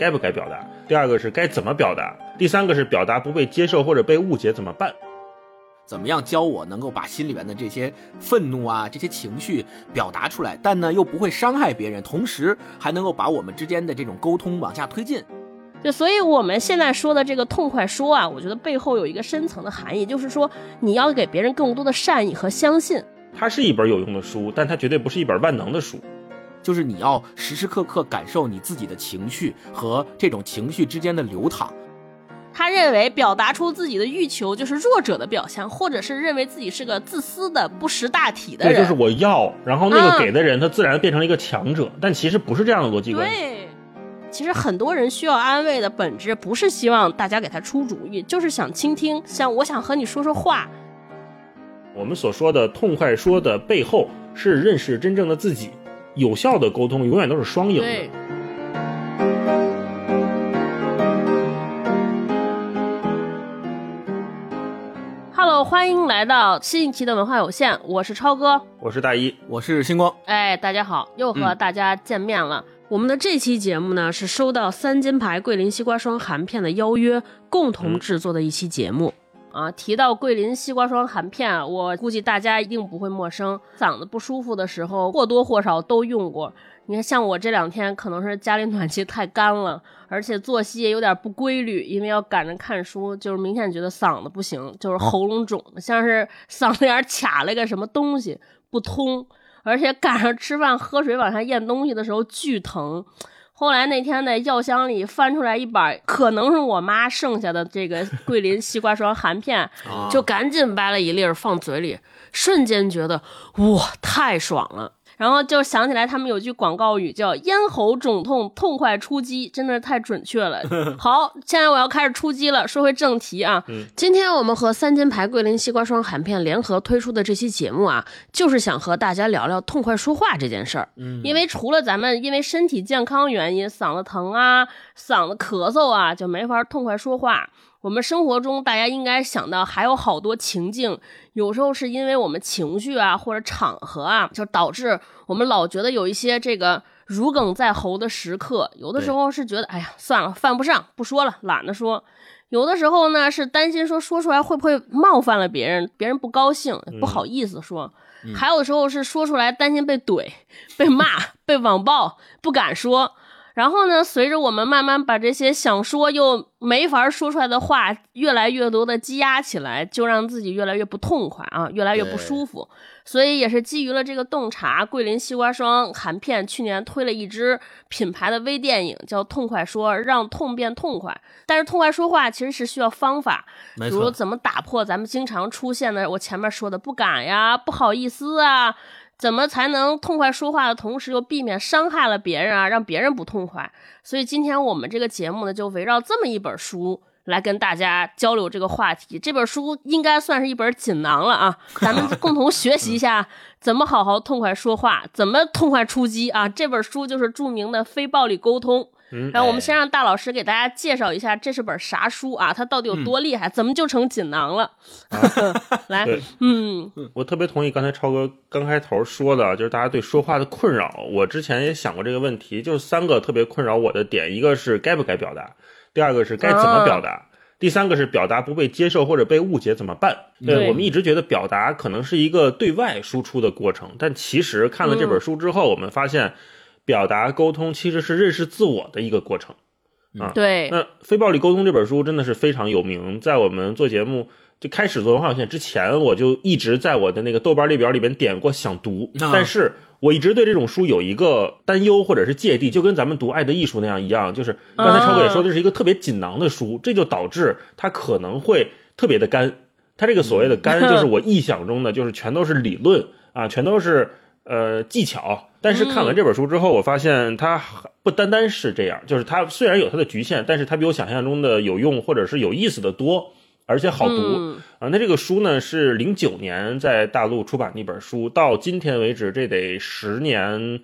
该不该表达，第二个是该怎么表达，第三个是表达不被接受或者被误解怎么办？怎么样教我能够把心里面的这些愤怒啊、这些情绪表达出来，但呢又不会伤害别人，同时还能够把我们之间的这种沟通往下推进。就所以我们现在说的这个痛快说啊，我觉得背后有一个深层的含义，就是说你要给别人更多的善意和相信。它是一本有用的书，但它绝对不是一本万能的书。就是你要时时刻刻感受你自己的情绪和这种情绪之间的流淌。他认为表达出自己的欲求就是弱者的表象，或者是认为自己是个自私的不识大体的人。对，就是我要，然后那个给的人他自然变成了一个强者，但其实不是这样的逻辑关系。对，其实很多人需要安慰的本质不是希望大家给他出主意，就是想倾听，像我想和你说说话。我们所说的痛快说的背后是认识真正的自己。有效的沟通永远都是双赢的。Hello，欢迎来到新一期的文化有限，我是超哥，我是大一，我是星光。哎，大家好，又和大家见面了。我们的这期节目呢，是收到三金牌桂林西瓜霜含片的邀约，共同制作的一期节目。啊，提到桂林西瓜霜含片，我估计大家一定不会陌生。嗓子不舒服的时候，或多或少都用过。你看，像我这两天可能是家里暖气太干了，而且作息也有点不规律，因为要赶着看书，就是明显觉得嗓子不行，就是喉咙肿，像是嗓子眼卡了个什么东西不通，而且赶上吃饭喝水往下咽东西的时候巨疼。后来那天在药箱里翻出来一板，可能是我妈剩下的这个桂林西瓜霜含片，就赶紧掰了一粒放嘴里，瞬间觉得哇，太爽了。然后就想起来，他们有句广告语叫“咽喉肿痛，痛快出击”，真的是太准确了。好，现在我要开始出击了。说回正题啊，今天我们和三金牌桂林西瓜霜含片联合推出的这期节目啊，就是想和大家聊聊痛快说话这件事儿。嗯，因为除了咱们因为身体健康原因嗓子疼啊、嗓子咳嗽啊，就没法痛快说话。我们生活中，大家应该想到还有好多情境，有时候是因为我们情绪啊，或者场合啊，就导致我们老觉得有一些这个如鲠在喉的时刻。有的时候是觉得，哎呀，算了，犯不上，不说了，懒得说。有的时候呢，是担心说说出来会不会冒犯了别人，别人不高兴，不好意思说。还有的时候是说出来担心被怼、被骂、被网暴，不敢说。然后呢，随着我们慢慢把这些想说又没法说出来的话越来越多的积压起来，就让自己越来越不痛快啊，越来越不舒服。所以也是基于了这个洞察，桂林西瓜霜含片去年推了一支品牌的微电影，叫《痛快说》，让痛变痛快。但是痛快说话其实是需要方法，比如怎么打破咱们经常出现的我前面说的不敢呀、不好意思啊。怎么才能痛快说话的同时又避免伤害了别人啊，让别人不痛快？所以今天我们这个节目呢，就围绕这么一本书来跟大家交流这个话题。这本书应该算是一本锦囊了啊，咱们 共同学习一下怎么好好痛快说话，怎么痛快出击啊！这本书就是著名的《非暴力沟通》。然后我们先让大老师给大家介绍一下，这是本啥书啊？它到底有多厉害？怎么就成锦囊了？来，嗯，我特别同意刚才超哥刚开头说的，就是大家对说话的困扰。我之前也想过这个问题，就是三个特别困扰我的点：一个是该不该表达，第二个是该怎么表达，第三个是表达不被接受或者被误解怎么办？对我们一直觉得表达可能是一个对外输出的过程，但其实看了这本书之后，我们发现。表达沟通其实是认识自我的一个过程，啊，对。那《非暴力沟通》这本书真的是非常有名，在我们做节目就开始做文化有限之前，我就一直在我的那个豆瓣列表里边点过想读，但是我一直对这种书有一个担忧或者是芥蒂，就跟咱们读《爱的艺术》那样一样，就是刚才超哥也说这是一个特别锦囊的书，这就导致它可能会特别的干。它这个所谓的干，就是我臆想中的，就是全都是理论啊，全都是。呃，技巧。但是看完这本书之后，我发现它不单单是这样，就是它虽然有它的局限，但是它比我想象中的有用或者是有意思的多，而且好读啊。那这个书呢是零九年在大陆出版的一本书，到今天为止这得十年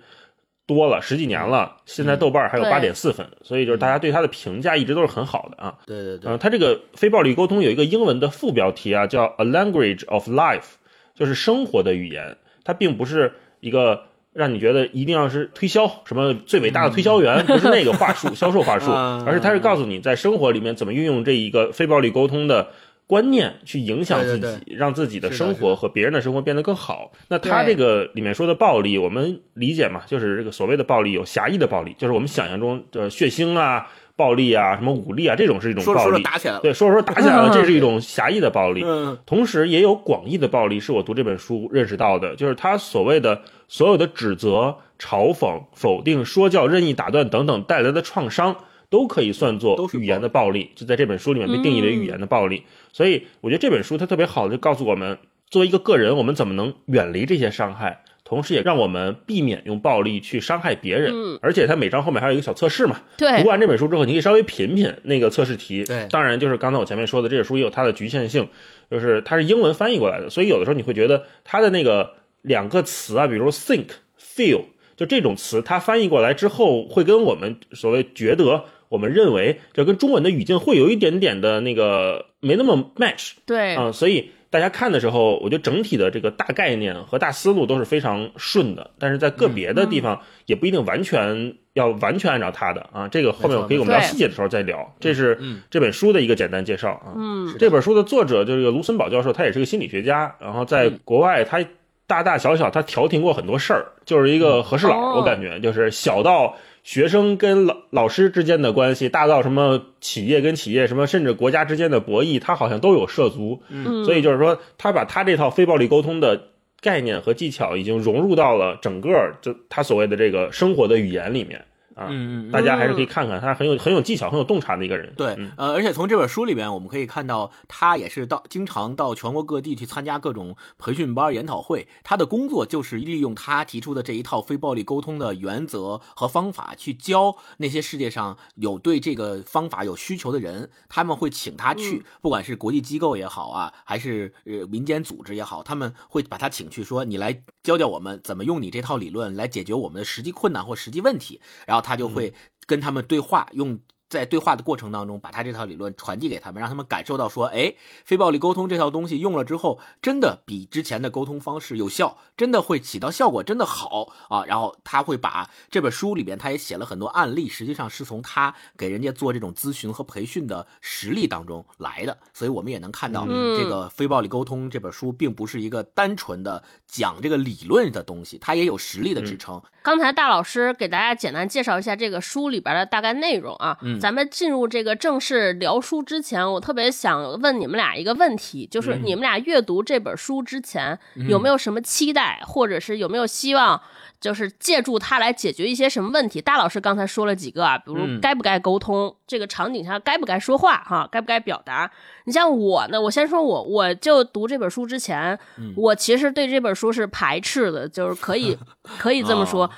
多了，十几年了。现在豆瓣还有八点四分，所以就是大家对它的评价一直都是很好的啊。对对对。嗯，它这个非暴力沟通有一个英文的副标题啊，叫 A Language of Life，就是生活的语言。它并不是。一个让你觉得一定要是推销什么最伟大的推销员，不是那个话术、销售话术，而是他是告诉你在生活里面怎么运用这一个非暴力沟通的观念去影响自己，让自己的生活和别人的生活变得更好。那他这个里面说的暴力，我们理解嘛，就是这个所谓的暴力有狭义的暴力，就是我们想象中的血腥啊。暴力啊，什么武力啊，这种是一种暴力。打起来了。对，说着说着 打起来了，这是一种狭义的暴力。嗯。同时也有广义的暴力，是我读这本书认识到的，就是他所谓的所有的指责、嘲讽、否定、说教、任意打断等等带来的创伤，都可以算作语言的暴力，就在这本书里面被定义为语言的暴力。所以我觉得这本书它特别好，就告诉我们，作为一个个人，我们怎么能远离这些伤害。同时也让我们避免用暴力去伤害别人，嗯，而且它每章后面还有一个小测试嘛，对，读完这本书之后，你可以稍微品品那个测试题，对，当然就是刚才我前面说的，这本书也有它的局限性，就是它是英文翻译过来的，所以有的时候你会觉得它的那个两个词啊，比如 think、feel，就这种词，它翻译过来之后会跟我们所谓觉得、我们认为，这跟中文的语境会有一点点的那个没那么 match，对，啊，所以。大家看的时候，我觉得整体的这个大概念和大思路都是非常顺的，但是在个别的地方也不一定完全要完全按照他的啊。这个后面我可以我们聊细节的时候再聊。这是这本书的一个简单介绍啊。嗯，这本书的作者就是个卢森堡教授，他也是个心理学家，然后在国外他大大小小他调停过很多事儿，就是一个和事佬，我感觉就是小到。学生跟老老师之间的关系，大到什么企业跟企业，什么甚至国家之间的博弈，他好像都有涉足。嗯，所以就是说，他把他这套非暴力沟通的概念和技巧，已经融入到了整个就他所谓的这个生活的语言里面。啊，嗯大家还是可以看看，他很有很有技巧、很有洞察的一个人。对，呃，而且从这本书里边，我们可以看到，他也是到经常到全国各地去参加各种培训班、研讨会。他的工作就是利用他提出的这一套非暴力沟通的原则和方法，去教那些世界上有对这个方法有需求的人。他们会请他去，不管是国际机构也好啊，还是呃民间组织也好，他们会把他请去，说你来教教我们怎么用你这套理论来解决我们的实际困难或实际问题。然后他就会跟他们对话，用。在对话的过程当中，把他这套理论传递给他们，让他们感受到说，哎，非暴力沟通这套东西用了之后，真的比之前的沟通方式有效，真的会起到效果，真的好啊。然后他会把这本书里边，他也写了很多案例，实际上是从他给人家做这种咨询和培训的实例当中来的。所以我们也能看到，这个非暴力沟通这本书并不是一个单纯的讲这个理论的东西，它也有实例的支撑。刚才大老师给大家简单介绍一下这个书里边的大概内容啊。嗯。咱们进入这个正式聊书之前，我特别想问你们俩一个问题，就是你们俩阅读这本书之前有没有什么期待，或者是有没有希望，就是借助它来解决一些什么问题？大老师刚才说了几个啊，比如该不该沟通，这个场景下该不该说话，哈，该不该表达？你像我呢，我先说我，我就读这本书之前，我其实对这本书是排斥的，就是可以 可以这么说，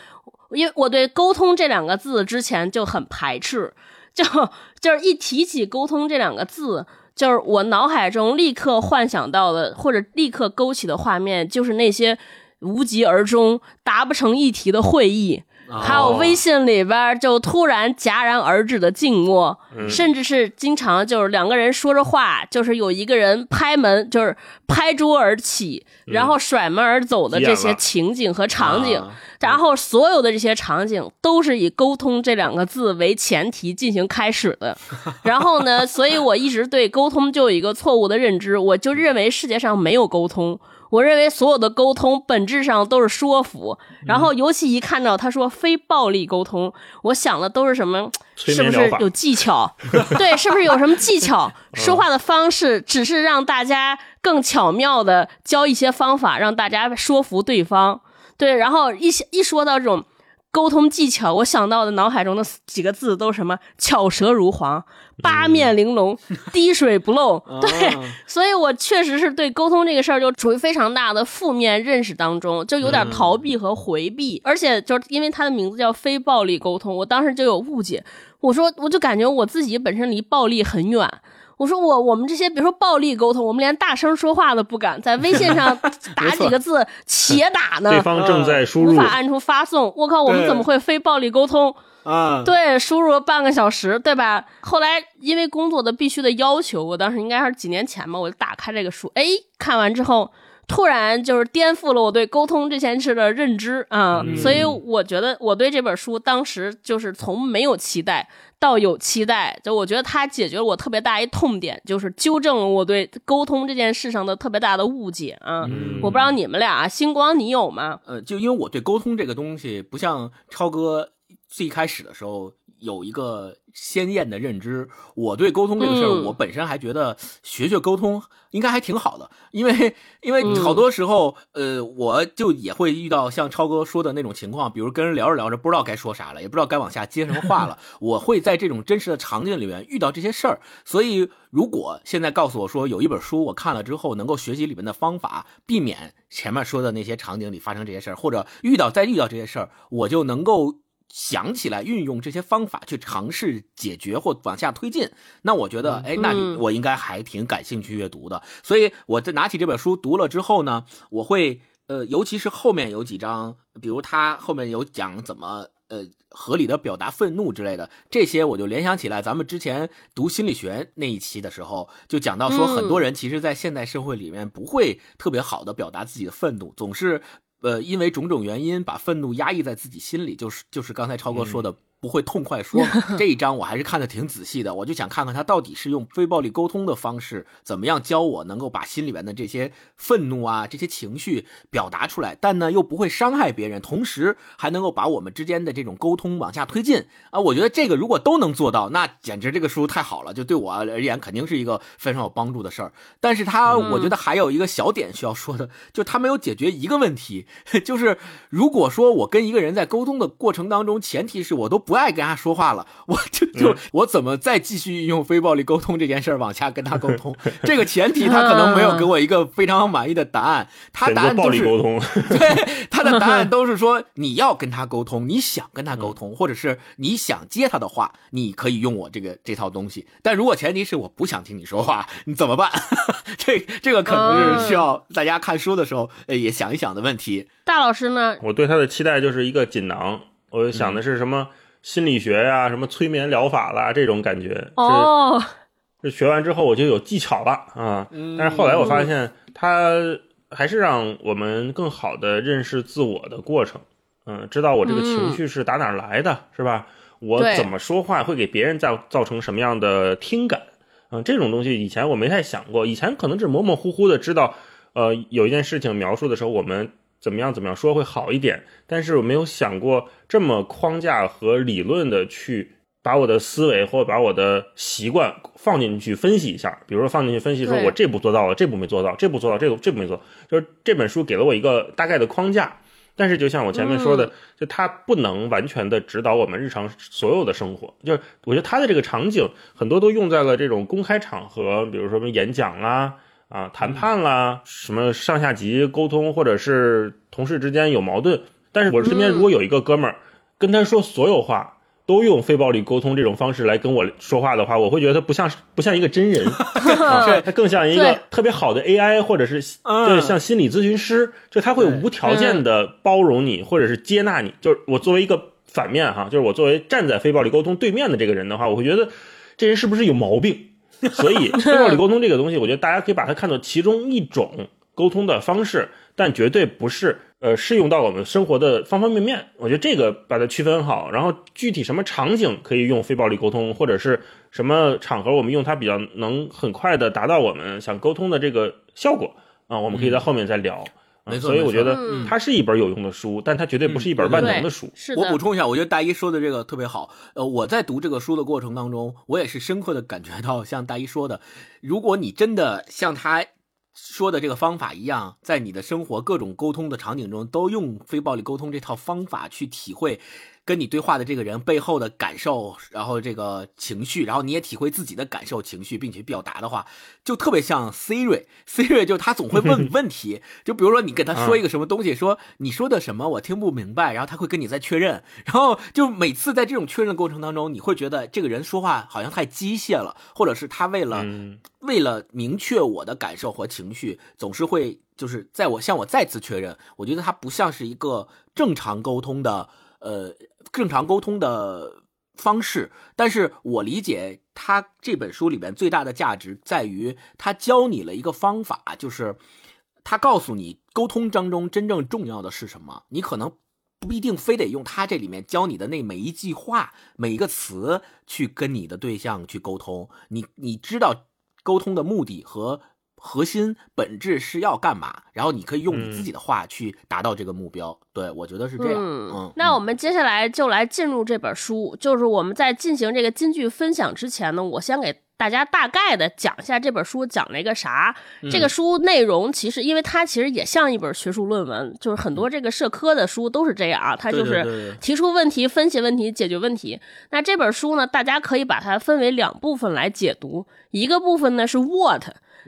因为我对沟通这两个字之前就很排斥。就就是一提起沟通这两个字，就是我脑海中立刻幻想到的，或者立刻勾起的画面，就是那些无疾而终、达不成议题的会议。还有微信里边就突然戛然而止的静默，甚至是经常就是两个人说着话，就是有一个人拍门，就是拍桌而起，然后甩门而走的这些情景和场景，然后所有的这些场景都是以沟通这两个字为前提进行开始的。然后呢，所以我一直对沟通就有一个错误的认知，我就认为世界上没有沟通。我认为所有的沟通本质上都是说服，然后尤其一看到他说非暴力沟通，我想的都是什么？是不是有技巧？对，是不是有什么技巧？说话的方式只是让大家更巧妙的教一些方法，让大家说服对方。对，然后一一说到这种。沟通技巧，我想到的脑海中的几个字都是什么？巧舌如簧，八面玲珑，滴水不漏。对，所以我确实是对沟通这个事儿就处于非常大的负面认识当中，就有点逃避和回避。而且就是因为它的名字叫非暴力沟通，我当时就有误解。我说，我就感觉我自己本身离暴力很远。我说我我们这些，比如说暴力沟通，我们连大声说话都不敢，在微信上 打几个字 且打呢，对方正在输入，无法按出发送。我靠，我们怎么会非暴力沟通啊？对，输入了半个小时，对吧？后来因为工作的必须的要求，我当时应该是几年前吧，我就打开这个书，哎，看完之后。突然就是颠覆了我对沟通这件事的认知啊，所以我觉得我对这本书当时就是从没有期待到有期待，就我觉得它解决了我特别大一痛点，就是纠正了我对沟通这件事上的特别大的误解啊。我不知道你们俩，星光你有吗？呃，就因为我对沟通这个东西不像超哥最开始的时候。有一个鲜艳的认知，我对沟通这个事儿，我本身还觉得学学沟通应该还挺好的，因为因为好多时候，呃，我就也会遇到像超哥说的那种情况，比如跟人聊着聊着不知道该说啥了，也不知道该往下接什么话了，我会在这种真实的场景里面遇到这些事儿，所以如果现在告诉我说有一本书我看了之后能够学习里面的方法，避免前面说的那些场景里发生这些事儿，或者遇到再遇到这些事儿，我就能够。想起来运用这些方法去尝试解决或往下推进，那我觉得，哎，那你我应该还挺感兴趣阅读的。所以我在拿起这本书读了之后呢，我会，呃，尤其是后面有几章，比如他后面有讲怎么，呃，合理的表达愤怒之类的，这些我就联想起来，咱们之前读心理学那一期的时候，就讲到说，很多人其实，在现代社会里面不会特别好的表达自己的愤怒，总是。呃，因为种种原因，把愤怒压抑在自己心里，就是就是刚才超哥说的。不会痛快说 这一章，我还是看的挺仔细的。我就想看看他到底是用非暴力沟通的方式，怎么样教我能够把心里面的这些愤怒啊、这些情绪表达出来，但呢又不会伤害别人，同时还能够把我们之间的这种沟通往下推进啊。我觉得这个如果都能做到，那简直这个书太好了，就对我而言肯定是一个非常有帮助的事儿。但是他我觉得还有一个小点需要说的，就他没有解决一个问题，就是如果说我跟一个人在沟通的过程当中，前提是我都。不爱跟他说话了，我就就我怎么再继续运用非暴力沟通这件事儿往下跟他沟通？这个前提他可能没有给我一个非常满意的答案。他答案都是 对他的答案都是说你要跟他沟通，你想跟他沟通，或者是你想接他的话，你可以用我这个这套东西。但如果前提是我不想听你说话，你怎么办？这这个可能是需要大家看书的时候也想一想的问题。大老师呢？我对他的期待就是一个锦囊，我想的是什么？心理学呀，什么催眠疗法啦，这种感觉哦。这学完之后我就有技巧了啊。但是后来我发现，它还是让我们更好的认识自我的过程。嗯，知道我这个情绪是打哪来的，是吧？我怎么说话会给别人造造成什么样的听感？嗯，这种东西以前我没太想过，以前可能只模模糊糊的知道，呃，有一件事情描述的时候，我们。怎么样？怎么样说会好一点？但是我没有想过这么框架和理论的去把我的思维或者把我的习惯放进去分析一下。比如说放进去分析，说我这步做到了，这步没做到，这步做到，这个这步没做。就是这本书给了我一个大概的框架，但是就像我前面说的，就它不能完全的指导我们日常所有的生活。就是我觉得它的这个场景很多都用在了这种公开场合，比如说什么演讲啦。啊，谈判啦，什么上下级沟通，或者是同事之间有矛盾，但是我身边如果有一个哥们儿，跟他说所有话都用非暴力沟通这种方式来跟我说话的话，我会觉得他不像不像一个真人，他更像一个特别好的 AI，或者是就是像心理咨询师，就他会无条件的包容你，或者是接纳你。就是我作为一个反面哈，就是我作为站在非暴力沟通对面的这个人的话，我会觉得这人是不是有毛病？所以，非暴力沟通这个东西，我觉得大家可以把它看作其中一种沟通的方式，但绝对不是呃适用到我们生活的方方面面。我觉得这个把它区分好，然后具体什么场景可以用非暴力沟通，或者是什么场合我们用它比较能很快的达到我们想沟通的这个效果啊，我们可以在后面再聊。所以我觉得它是一本有用的书，但它绝对不是一本万能的书。是我补充一下，我觉得大一说的这个特别好。呃，我在读这个书的过程当中，我也是深刻的感觉到，像大一说的，如果你真的像他说的这个方法一样，在你的生活各种沟通的场景中，都用非暴力沟通这套方法去体会。跟你对话的这个人背后的感受，然后这个情绪，然后你也体会自己的感受情绪，并且表达的话，就特别像 Siri。Siri 就他总会问问题，就 比如说你跟他说一个什么东西，说你说的什么我听不明白，然后他会跟你再确认，然后就每次在这种确认的过程当中，你会觉得这个人说话好像太机械了，或者是他为了为了明确我的感受和情绪，总是会就是在我向我再次确认，我觉得他不像是一个正常沟通的。呃，正常沟通的方式，但是我理解他这本书里边最大的价值在于，他教你了一个方法，就是。他告诉你沟通当中真正重要的是什么，你可能不一定非得用他这里面教你的那每一句话、每一个词去跟你的对象去沟通。你你知道沟通的目的和核心本质是要干嘛，然后你可以用你自己的话去达到这个目标。对我觉得是这样。嗯，那我们接下来就来进入这本书，就是我们在进行这个金句分享之前呢，我先给。大家大概的讲一下这本书讲了一个啥？这个书内容其实，因为它其实也像一本学术论文，就是很多这个社科的书都是这样啊，它就是提出问题、分析问题、解决问题。那这本书呢，大家可以把它分为两部分来解读，一个部分呢是 what，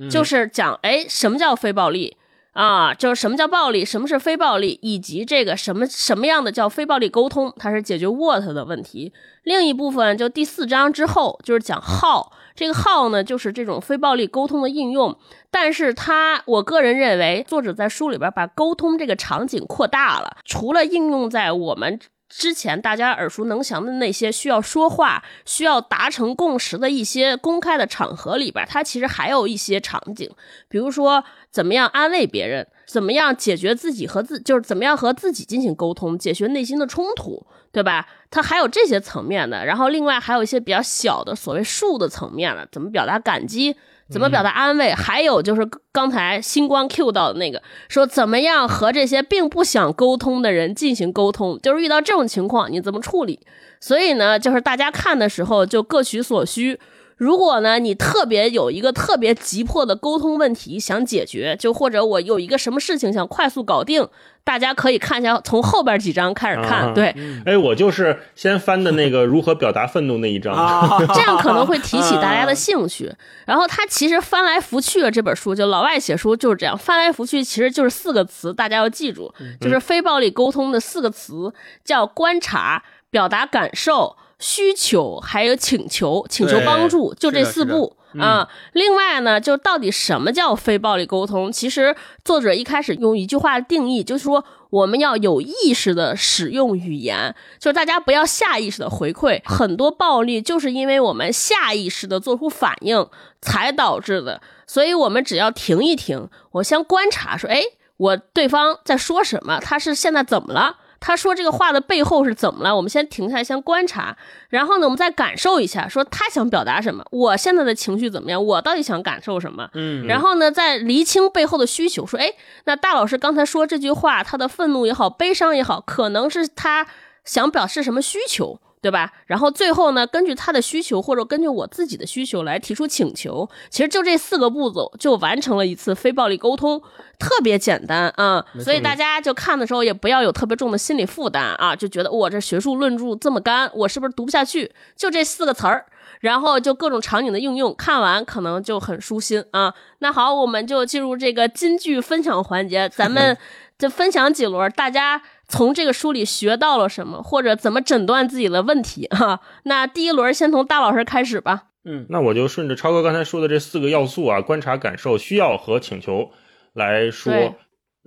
就是讲哎什么叫非暴力。啊，就是什么叫暴力，什么是非暴力，以及这个什么什么样的叫非暴力沟通，它是解决 what 的问题。另一部分就第四章之后就是讲 how，这个 how 呢就是这种非暴力沟通的应用。但是它，我个人认为，作者在书里边把沟通这个场景扩大了，除了应用在我们。之前大家耳熟能详的那些需要说话、需要达成共识的一些公开的场合里边，它其实还有一些场景，比如说怎么样安慰别人，怎么样解决自己和自，就是怎么样和自己进行沟通，解决内心的冲突，对吧？它还有这些层面的。然后另外还有一些比较小的所谓术的层面的，怎么表达感激。怎么表达安慰？还有就是刚才星光 Q 到的那个，说怎么样和这些并不想沟通的人进行沟通，就是遇到这种情况你怎么处理？所以呢，就是大家看的时候就各取所需。如果呢，你特别有一个特别急迫的沟通问题想解决，就或者我有一个什么事情想快速搞定，大家可以看一下从后边几章开始看。对，哎，我就是先翻的那个如何表达愤怒那一章，这样可能会提起大家的兴趣。然后他其实翻来覆去的这本书，就老外写书就是这样，翻来覆去其实就是四个词，大家要记住，就是非暴力沟通的四个词，叫观察、表达感受。需求还有请求，请求帮助，就这四步啊。另外呢，就到底什么叫非暴力沟通？其实作者一开始用一句话定义，就是说我们要有意识的使用语言，就是大家不要下意识的回馈。很多暴力就是因为我们下意识的做出反应才导致的，所以我们只要停一停，我先观察，说，哎，我对方在说什么？他是现在怎么了？他说这个话的背后是怎么了？我们先停下来，先观察，然后呢，我们再感受一下，说他想表达什么？我现在的情绪怎么样？我到底想感受什么？嗯，然后呢，再厘清背后的需求，说，哎，那大老师刚才说这句话，他的愤怒也好，悲伤也好，可能是他想表示什么需求？对吧？然后最后呢，根据他的需求或者根据我自己的需求来提出请求。其实就这四个步骤就完成了一次非暴力沟通，特别简单啊。所以大家就看的时候也不要有特别重的心理负担啊，就觉得我这学术论著这么干，我是不是读不下去？就这四个词儿，然后就各种场景的应用，看完可能就很舒心啊。那好，我们就进入这个金句分享环节，咱们 就分享几轮，大家。从这个书里学到了什么，或者怎么诊断自己的问题？哈，那第一轮先从大老师开始吧。嗯，那我就顺着超哥刚才说的这四个要素啊，观察、感受、需要和请求来说。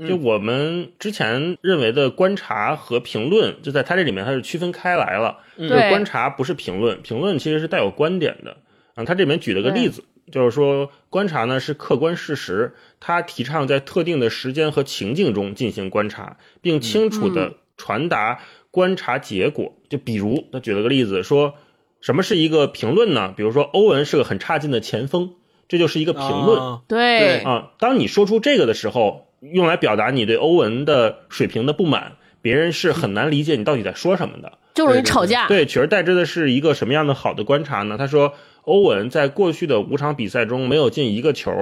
就我们之前认为的观察和评论，就在它这里面它是区分开来了。就是，观察不是评论，评论其实是带有观点的。啊，他这里面举了个例子。就是说，观察呢是客观事实，他提倡在特定的时间和情境中进行观察，并清楚的传达观察结果。就比如，他举了个例子，说什么是一个评论呢？比如说，欧文是个很差劲的前锋，这就是一个评论。对啊，当你说出这个的时候，用来表达你对欧文的水平的不满，别人是很难理解你到底在说什么的，就容易吵架。对，取而代之的是一个什么样的好的观察呢？他说。欧文在过去的五场比赛中没有进一个球，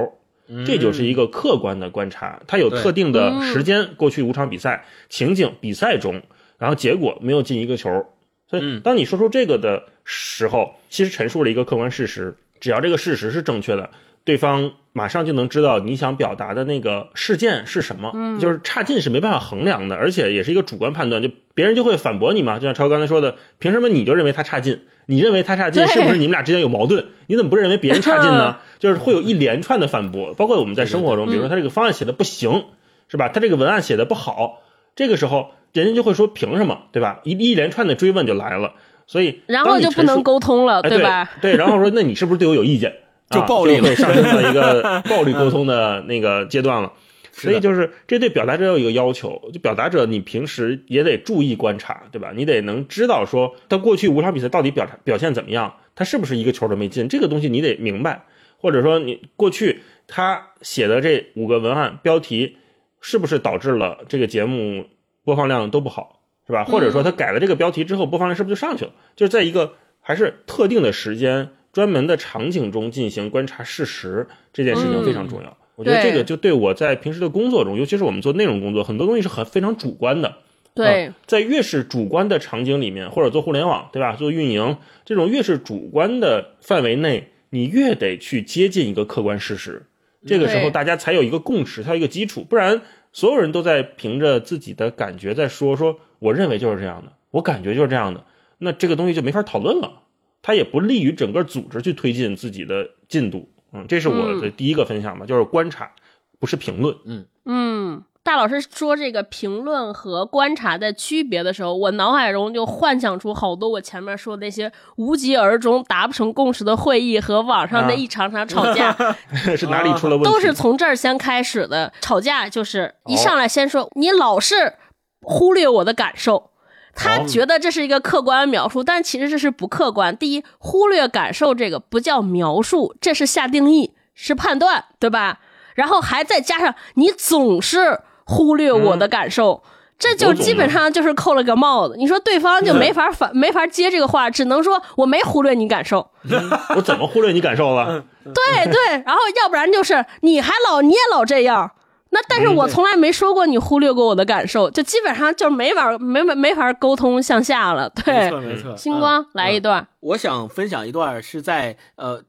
这就是一个客观的观察。他有特定的时间，过去五场比赛情景比赛中，然后结果没有进一个球。所以，当你说出这个的时候，其实陈述了一个客观事实。只要这个事实是正确的，对方马上就能知道你想表达的那个事件是什么。就是差劲是没办法衡量的，而且也是一个主观判断，就别人就会反驳你嘛。就像超刚才说的，凭什么你就认为他差劲？你认为他差劲，是不是你们俩之间有矛盾？你怎么不认为别人差劲呢？就是会有一连串的反驳，包括我们在生活中，比如说他这个方案写的不行，是吧？他这个文案写的不好，这个时候人家就会说凭什么，对吧？一一连串的追问就来了，所以然后就不能沟通了，对吧？对，然后说那你是不是对我有意见？就暴力了，上升到一个 暴力沟通的那个阶段了。所以就是这对表达者有一个要求，就表达者你平时也得注意观察，对吧？你得能知道说他过去五场比赛到底表表现怎么样，他是不是一个球都没进，这个东西你得明白。或者说你过去他写的这五个文案标题，是不是导致了这个节目播放量都不好，是吧？或者说他改了这个标题之后，播放量是不是就上去了？就是在一个还是特定的时间、专门的场景中进行观察事实，这件事情非常重要。我觉得这个就对我在平时的工作中，尤其是我们做内容工作，很多东西是很非常主观的。对，在越是主观的场景里面，或者做互联网，对吧？做运营这种越是主观的范围内。你越得去接近一个客观事实，这个时候大家才有一个共识，才有一个基础，不然所有人都在凭着自己的感觉在说说，我认为就是这样的，我感觉就是这样的，那这个东西就没法讨论了，它也不利于整个组织去推进自己的进度。嗯，这是我的第一个分享吧，就是观察，不是评论。嗯嗯。大老师说这个评论和观察的区别的时候，我脑海中就幻想出好多我前面说那些无疾而终、达不成共识的会议和网上的一场场吵架，是哪里出了问题？都是从这儿先开始的。吵架就是一上来先说你老是忽略我的感受，他觉得这是一个客观描述，但其实这是不客观。第一，忽略感受这个不叫描述，这是下定义，是判断，对吧？然后还再加上你总是。忽略我的感受，这就基本上就是扣了个帽子。你说对方就没法反，没法接这个话，只能说我没忽略你感受。我怎么忽略你感受了？对对，然后要不然就是你还老你也老这样。那但是我从来没说过你忽略过我的感受，就基本上就没法没没没法沟通向下了。对，没错没错。星光来一段，我想分享一段是在呃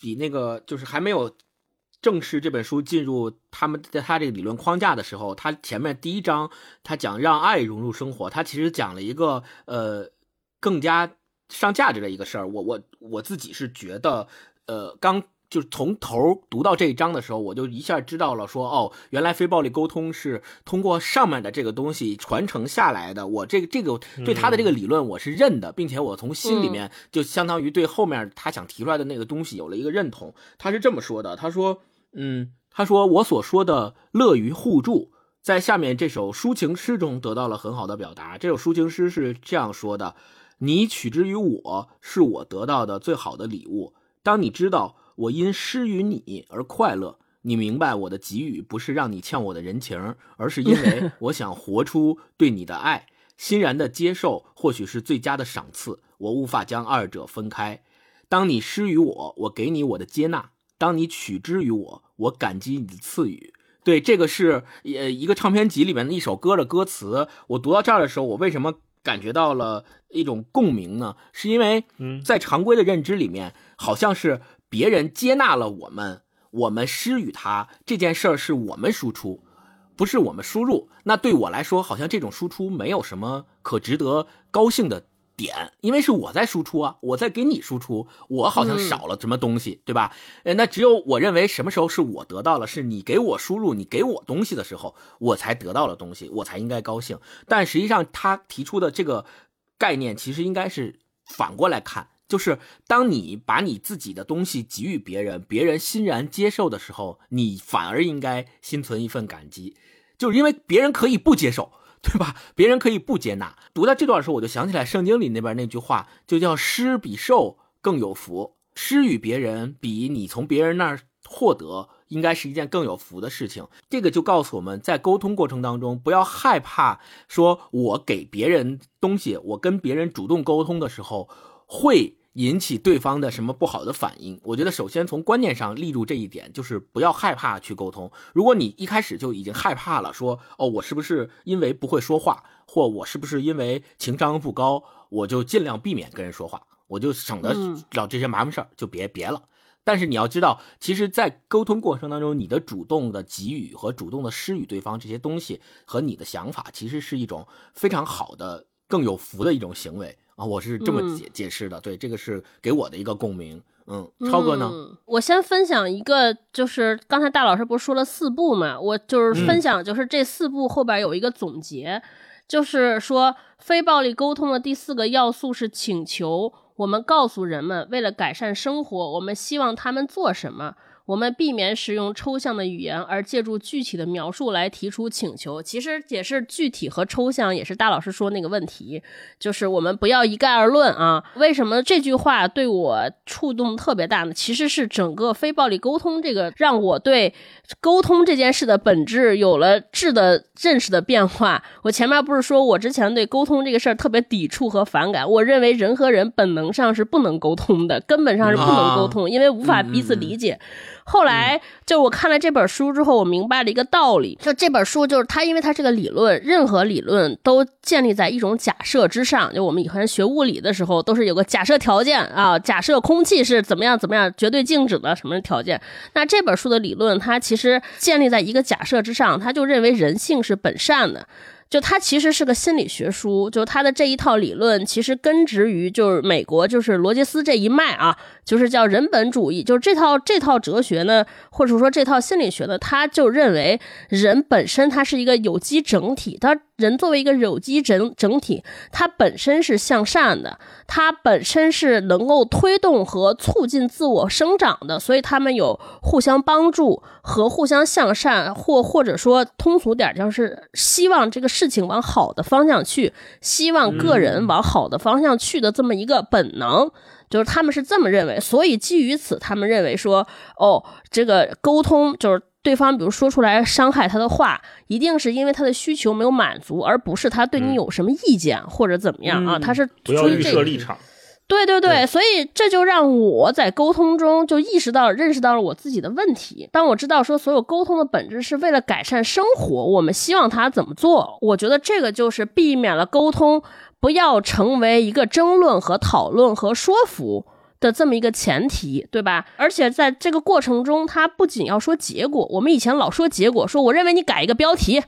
比那个就是还没有。正式这本书进入他们在他这个理论框架的时候，他前面第一章他讲让爱融入生活，他其实讲了一个呃更加上价值的一个事儿。我我我自己是觉得，呃，刚就是从头读到这一章的时候，我就一下知道了，说哦，原来非暴力沟通是通过上面的这个东西传承下来的。我这个这个对他的这个理论我是认的，并且我从心里面就相当于对后面他想提出来的那个东西有了一个认同。他是这么说的，他说。嗯，他说我所说的乐于互助，在下面这首抒情诗中得到了很好的表达。这首抒情诗是这样说的：“你取之于我，是我得到的最好的礼物。当你知道我因施于你而快乐，你明白我的给予不是让你欠我的人情，而是因为 我想活出对你的爱。欣然的接受，或许是最佳的赏赐。我无法将二者分开。当你施于我，我给你我的接纳。”当你取之于我，我感激你的赐予。对，这个是呃一个唱片集里面的一首歌的歌词。我读到这儿的时候，我为什么感觉到了一种共鸣呢？是因为在常规的认知里面，好像是别人接纳了我们，我们施予他这件事儿是我们输出，不是我们输入。那对我来说，好像这种输出没有什么可值得高兴的。点，因为是我在输出啊，我在给你输出，我好像少了什么东西，对吧？呃，那只有我认为什么时候是我得到了，是你给我输入，你给我东西的时候，我才得到了东西，我才应该高兴。但实际上，他提出的这个概念，其实应该是反过来看，就是当你把你自己的东西给予别人，别人欣然接受的时候，你反而应该心存一份感激，就是因为别人可以不接受。对吧？别人可以不接纳。读到这段的时候，我就想起来圣经里那边那句话，就叫“施比受更有福”。施与别人，比你从别人那儿获得，应该是一件更有福的事情。这个就告诉我们在沟通过程当中，不要害怕说我给别人东西，我跟别人主动沟通的时候会。引起对方的什么不好的反应？我觉得首先从观念上立住这一点，就是不要害怕去沟通。如果你一开始就已经害怕了，说哦，我是不是因为不会说话，或我是不是因为情商不高，我就尽量避免跟人说话，我就省得找这些麻烦事儿，就别别了。但是你要知道，其实，在沟通过程当中，你的主动的给予和主动的施予对方这些东西，和你的想法，其实是一种非常好的、更有福的一种行为。啊，我是这么解解释的，对，这个是给我的一个共鸣。嗯，超哥呢？我先分享一个，就是刚才大老师不是说了四步嘛，我就是分享，就是这四步后边有一个总结，就是说非暴力沟通的第四个要素是请求，我们告诉人们，为了改善生活，我们希望他们做什么。我们避免使用抽象的语言，而借助具体的描述来提出请求。其实也是具体和抽象，也是大老师说那个问题，就是我们不要一概而论啊。为什么这句话对我触动特别大呢？其实是整个非暴力沟通这个让我对沟通这件事的本质有了质的认识的变化。我前面不是说我之前对沟通这个事儿特别抵触和反感，我认为人和人本能上是不能沟通的，根本上是不能沟通，因为无法彼此理解。后来就我看了这本书之后，我明白了一个道理，就这本书就是它，因为它是个理论，任何理论都建立在一种假设之上。就我们以前学物理的时候，都是有个假设条件啊，假设空气是怎么样怎么样，绝对静止的什么条件。那这本书的理论，它其实建立在一个假设之上，他就认为人性是本善的。就它其实是个心理学书，就它的这一套理论其实根植于就是美国就是罗杰斯这一脉啊，就是叫人本主义，就是这套这套哲学呢，或者说这套心理学呢，他就认为人本身它是一个有机整体，它。人作为一个有机整整体，它本身是向善的，它本身是能够推动和促进自我生长的，所以他们有互相帮助和互相向善，或或者说通俗点就是希望这个事情往好的方向去，希望个人往好的方向去的这么一个本能，就是他们是这么认为，所以基于此，他们认为说，哦，这个沟通就是。对方比如说出来伤害他的话，一定是因为他的需求没有满足，而不是他对你有什么意见或者怎么样啊？他是不要预设立场。对对对，所以这就让我在沟通中就意识到、认识到了我自己的问题。当我知道说所有沟通的本质是为了改善生活，我们希望他怎么做？我觉得这个就是避免了沟通不要成为一个争论和讨论和说服。的这么一个前提，对吧？而且在这个过程中，他不仅要说结果，我们以前老说结果，说我认为你改一个标题，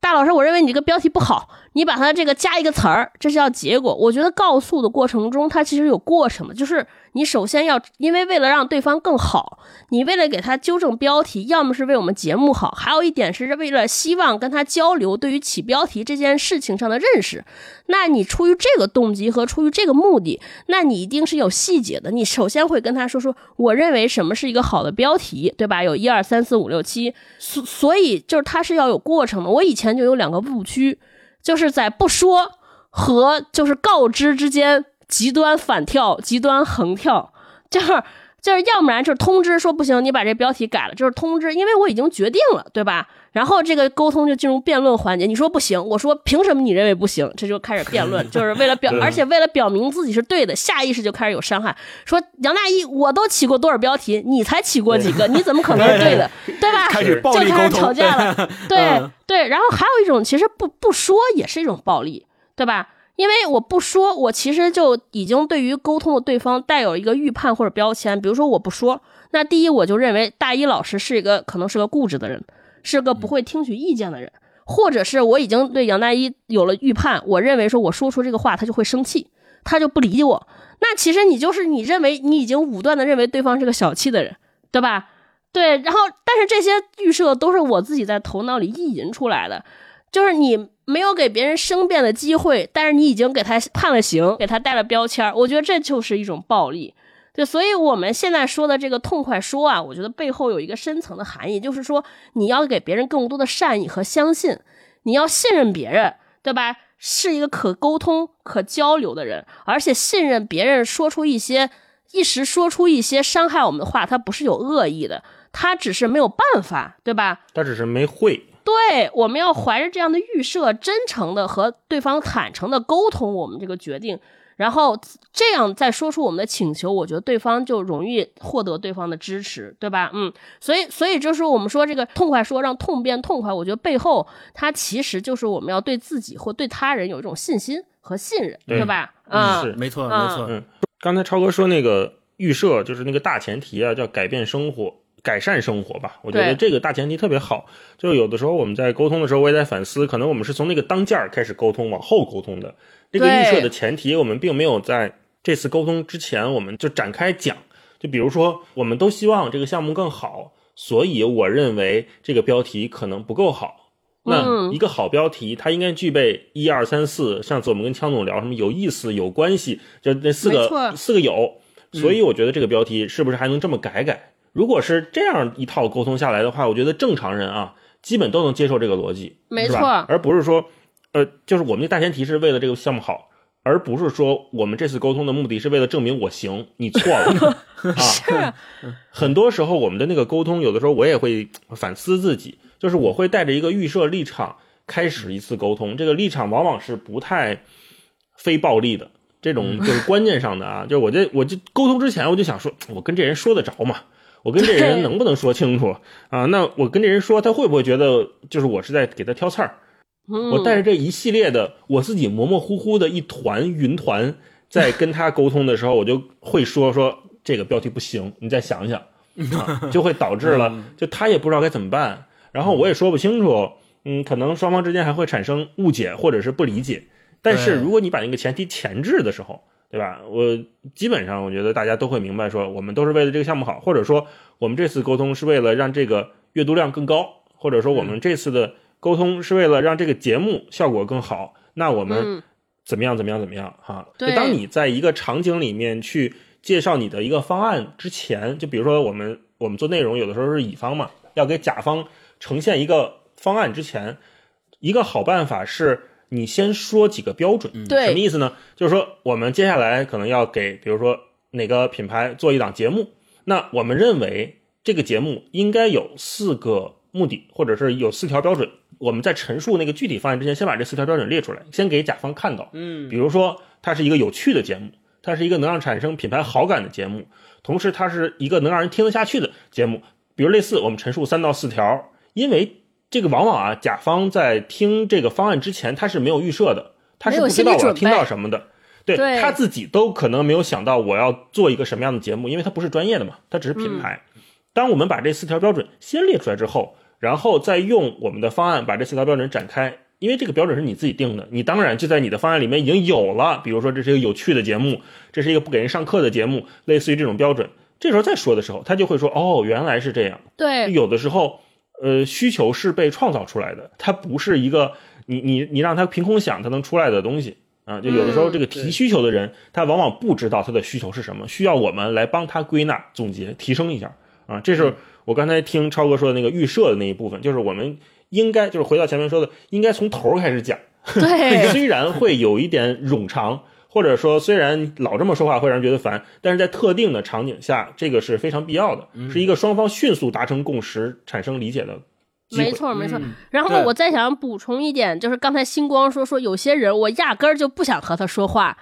大老师，我认为你这个标题不好，你把它这个加一个词儿，这是叫结果。我觉得告诉的过程中，它其实有过程的，就是。你首先要，因为为了让对方更好，你为了给他纠正标题，要么是为我们节目好，还有一点是为了希望跟他交流对于起标题这件事情上的认识。那你出于这个动机和出于这个目的，那你一定是有细节的。你首先会跟他说说，我认为什么是一个好的标题，对吧？有一二三四五六七，所所以就是他是要有过程的。我以前就有两个误区，就是在不说和就是告知之间。极端反跳，极端横跳，就是就是，要不然就是通知说不行，你把这标题改了，就是通知，因为我已经决定了，对吧？然后这个沟通就进入辩论环节，你说不行，我说凭什么你认为不行？这就开始辩论，就是为了表，而且为了表明自己是对的，下意识就开始有伤害。说杨大一，我都起过多少标题，你才起过几个？你怎么可能是对的？对吧？开始就开始吵架了。对对，然后还有一种，其实不不说也是一种暴力，对吧？因为我不说，我其实就已经对于沟通的对方带有一个预判或者标签。比如说我不说，那第一我就认为大一老师是一个可能是个固执的人，是个不会听取意见的人，或者是我已经对杨大一有了预判，我认为说我说出这个话他就会生气，他就不理我。那其实你就是你认为你已经武断的认为对方是个小气的人，对吧？对，然后但是这些预设都是我自己在头脑里意淫出来的，就是你。没有给别人申辩的机会，但是你已经给他判了刑，给他带了标签我觉得这就是一种暴力。对，所以我们现在说的这个痛快说啊，我觉得背后有一个深层的含义，就是说你要给别人更多的善意和相信，你要信任别人，对吧？是一个可沟通、可交流的人，而且信任别人说出一些一时说出一些伤害我们的话，他不是有恶意的，他只是没有办法，对吧？他只是没会。对，我们要怀着这样的预设，真诚的和对方坦诚的沟通我们这个决定，然后这样再说出我们的请求，我觉得对方就容易获得对方的支持，对吧？嗯，所以，所以就是我们说这个痛快说让痛变痛快，我觉得背后它其实就是我们要对自己或对他人有一种信心和信任，对吧？啊，是没错，没错。嗯，刚才超哥说那个预设就是那个大前提啊，叫改变生活。改善生活吧，我觉得这个大前提特别好。就有的时候我们在沟通的时候，我也在反思，可能我们是从那个当件儿开始沟通，往后沟通的。这个预设的前提，我们并没有在这次沟通之前，我们就展开讲。就比如说，我们都希望这个项目更好，所以我认为这个标题可能不够好。那一个好标题，它应该具备一二三四。上次我们跟枪总聊什么有意思、有关系，就那四个四个有。所以我觉得这个标题是不是还能这么改改？如果是这样一套沟通下来的话，我觉得正常人啊，基本都能接受这个逻辑，没错，而不是说，呃，就是我们的大前提是为了这个项目好，而不是说我们这次沟通的目的是为了证明我行，你错了 啊。是，很多时候我们的那个沟通，有的时候我也会反思自己，就是我会带着一个预设立场开始一次沟通，这个立场往往是不太非暴力的。这种就是观念上的啊，就是我这我这沟通之前我就想说，我跟这人说得着吗？我跟这人能不能说清楚啊？那我跟这人说，他会不会觉得就是我是在给他挑刺儿？我带着这一系列的我自己模模糊糊的一团云团，在跟他沟通的时候，我就会说说这个标题不行，你再想想，啊，就会导致了，就他也不知道该怎么办，然后我也说不清楚，嗯，可能双方之间还会产生误解或者是不理解。但是如果你把那个前提前置的时候，对吧？我基本上我觉得大家都会明白，说我们都是为了这个项目好，或者说我们这次沟通是为了让这个阅读量更高，或者说我们这次的沟通是为了让这个节目效果更好。那我们怎么样？怎么样？怎么样？哈，就当你在一个场景里面去介绍你的一个方案之前，就比如说我们我们做内容，有的时候是乙方嘛，要给甲方呈现一个方案之前，一个好办法是。你先说几个标准，对，什么意思呢？就是说，我们接下来可能要给，比如说哪个品牌做一档节目，那我们认为这个节目应该有四个目的，或者是有四条标准。我们在陈述那个具体方案之前，先把这四条标准列出来，先给甲方看到。嗯，比如说，它是一个有趣的节目，它是一个能让产生品牌好感的节目，同时它是一个能让人听得下去的节目。比如类似我们陈述三到四条，因为。这个往往啊，甲方在听这个方案之前，他是没有预设的，他是不知道我要听到什么的，对他自己都可能没有想到我要做一个什么样的节目，因为他不是专业的嘛，他只是品牌。当我们把这四条标准先列出来之后，然后再用我们的方案把这四条标准展开，因为这个标准是你自己定的，你当然就在你的方案里面已经有了，比如说这是一个有趣的节目，这是一个不给人上课的节目，类似于这种标准，这时候再说的时候，他就会说哦，原来是这样。对，有的时候。呃，需求是被创造出来的，它不是一个你你你让它凭空想它能出来的东西啊。就有的时候，这个提需求的人，他往往不知道他的需求是什么，需要我们来帮他归纳、总结、提升一下啊。这是我刚才听超哥说的那个预设的那一部分，就是我们应该就是回到前面说的，应该从头开始讲。对，虽然会有一点冗长。或者说，虽然老这么说话会让人觉得烦，但是在特定的场景下，这个是非常必要的，是一个双方迅速达成共识、产生理解的没错，没错。然后我再想补充一点，就是刚才星光说说，有些人我压根儿就不想和他说话。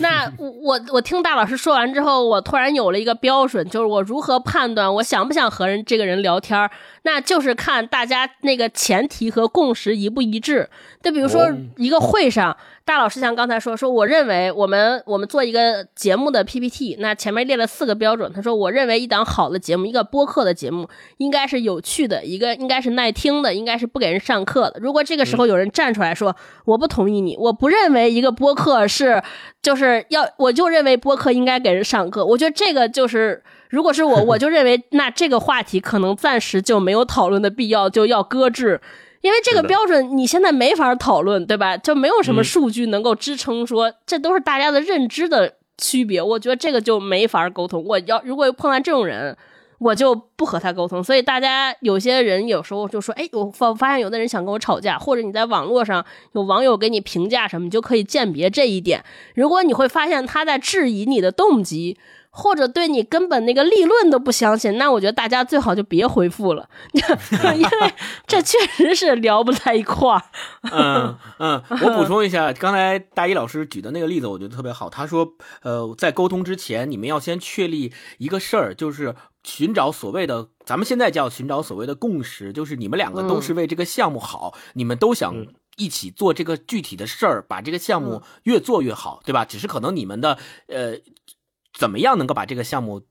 那 我我听大老师说完之后，我突然有了一个标准，就是我如何判断我想不想和人这个人聊天儿那就是看大家那个前提和共识一不一致。就比如说一个会上。大老师像刚才说说，我认为我们我们做一个节目的 PPT，那前面列了四个标准。他说，我认为一档好的节目，一个播客的节目，应该是有趣的，一个应该是耐听的，应该是不给人上课的。如果这个时候有人站出来说，我不同意你，我不认为一个播客是就是要，我就认为播客应该给人上课。我觉得这个就是，如果是我，我就认为那这个话题可能暂时就没有讨论的必要，就要搁置。因为这个标准你现在没法讨论，对吧？就没有什么数据能够支撑说这都是大家的认知的区别。我觉得这个就没法沟通。我要如果碰到这种人，我就不和他沟通。所以大家有些人有时候就说：“哎，我发发现有的人想跟我吵架，或者你在网络上有网友给你评价什么，你就可以鉴别这一点。如果你会发现他在质疑你的动机。”或者对你根本那个立论都不相信，那我觉得大家最好就别回复了，因为这确实是聊不在一块儿。嗯嗯，我补充一下，刚才大一老师举的那个例子，我觉得特别好。他说，呃，在沟通之前，你们要先确立一个事儿，就是寻找所谓的，咱们现在叫寻找所谓的共识，就是你们两个都是为这个项目好，你们都想一起做这个具体的事儿，把这个项目越做越好，对吧？只是可能你们的呃。怎么样能够把这个项目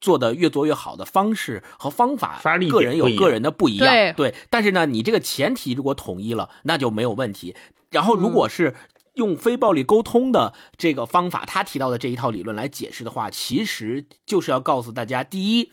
做得越做越好的方式和方法，个人有个人的不一样，对。但是呢，你这个前提如果统一了，那就没有问题。然后，如果是用非暴力沟通的这个方法，他提到的这一套理论来解释的话，其实就是要告诉大家：第一，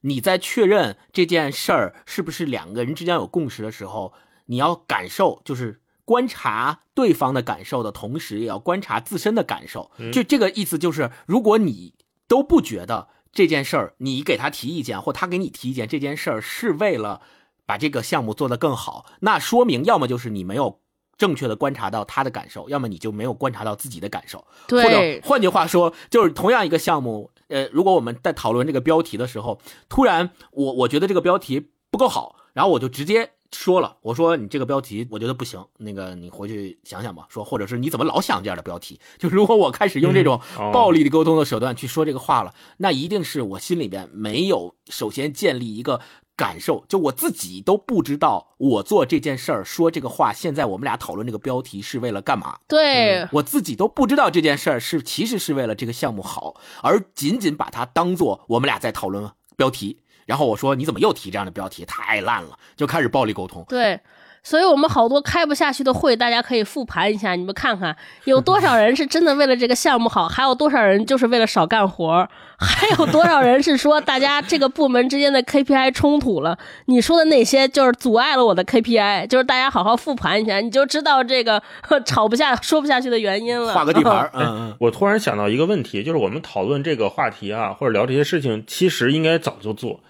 你在确认这件事儿是不是两个人之间有共识的时候，你要感受，就是观察对方的感受的同时，也要观察自身的感受。就这个意思，就是如果你。都不觉得这件事儿，你给他提意见，或他给你提意见，这件事儿是为了把这个项目做得更好，那说明要么就是你没有正确的观察到他的感受，要么你就没有观察到自己的感受。或者换句话说，就是同样一个项目，呃，如果我们在讨论这个标题的时候，突然我我觉得这个标题不够好，然后我就直接。说了，我说你这个标题我觉得不行，那个你回去想想吧。说或者是你怎么老想这样的标题？就如果我开始用这种暴力的沟通的手段去说这个话了，那一定是我心里边没有首先建立一个感受，就我自己都不知道我做这件事儿说这个话，现在我们俩讨论这个标题是为了干嘛？对我自己都不知道这件事儿是其实是为了这个项目好，而仅仅把它当做我们俩在讨论标题。然后我说你怎么又提这样的标题？太烂了，就开始暴力沟通。对，所以我们好多开不下去的会，大家可以复盘一下，你们看看有多少人是真的为了这个项目好，还有多少人就是为了少干活，还有多少人是说大家这个部门之间的 KPI 冲突了。你说的那些就是阻碍了我的 KPI，就是大家好好复盘一下，你就知道这个 吵不下、说不下去的原因了。画个地盘。嗯嗯。我突然想到一个问题，就是我们讨论这个话题啊，或者聊这些事情，其实应该早就做。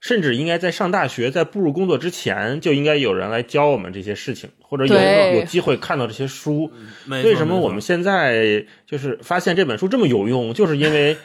甚至应该在上大学、在步入工作之前，就应该有人来教我们这些事情，或者有有机会看到这些书。为什么我们现在就是发现这本书这么有用？就是因为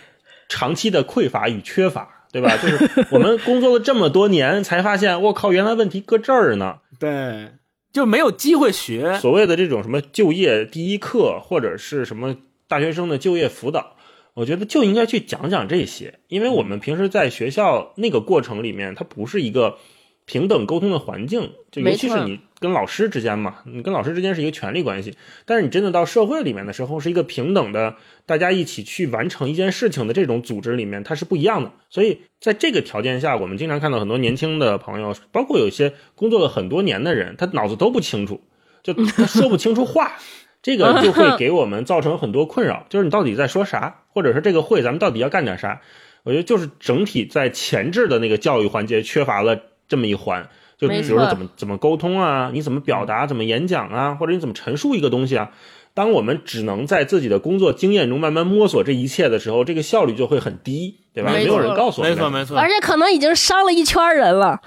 长期的匮乏与缺乏，对吧？就是我们工作了这么多年，才发现，我靠，原来问题搁这儿呢。对，就没有机会学所谓的这种什么就业第一课，或者是什么大学生的就业辅导。我觉得就应该去讲讲这些，因为我们平时在学校那个过程里面，它不是一个平等沟通的环境，就尤其是你跟老师之间嘛，你跟老师之间是一个权力关系。但是你真的到社会里面的时候，是一个平等的，大家一起去完成一件事情的这种组织里面，它是不一样的。所以在这个条件下，我们经常看到很多年轻的朋友，包括有些工作了很多年的人，他脑子都不清楚，就他说不清楚话。这个就会 给我们造成很多困扰，就是你到底在说啥，或者是这个会咱们到底要干点啥？我觉得就是整体在前置的那个教育环节缺乏了这么一环，就比如说怎么怎么沟通啊，你怎么表达，怎么演讲啊，或者你怎么陈述一个东西啊。当我们只能在自己的工作经验中慢慢摸索这一切的时候，这个效率就会很低，对吧？没有人告诉我们，没错没错。而且可能已经伤了一圈人了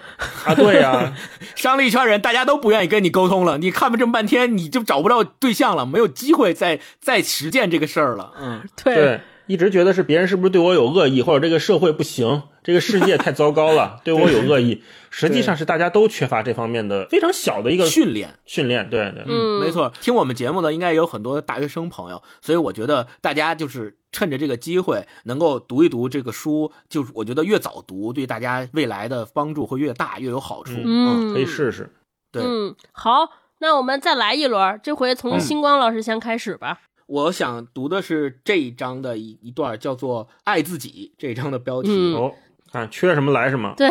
啊！对呀，伤了一圈人，大家都不愿意跟你沟通了。你看了这么半天，你就找不到对象了，没有机会再再实践这个事儿了。嗯，对。一直觉得是别人是不是对我有恶意，或者这个社会不行，这个世界太糟糕了，对我有恶意。实际上是大家都缺乏这方面的非常小的一个训练。训练，对对，嗯，没错。听我们节目的应该有很多大学生朋友，所以我觉得大家就是趁着这个机会能够读一读这个书，就是我觉得越早读，对大家未来的帮助会越大，越有好处。嗯，可以试试。对，嗯，好，那我们再来一轮，这回从星光老师先开始吧。我想读的是这一章的一一段，叫做“爱自己”这一章的标题哦。看缺什么来什么。对，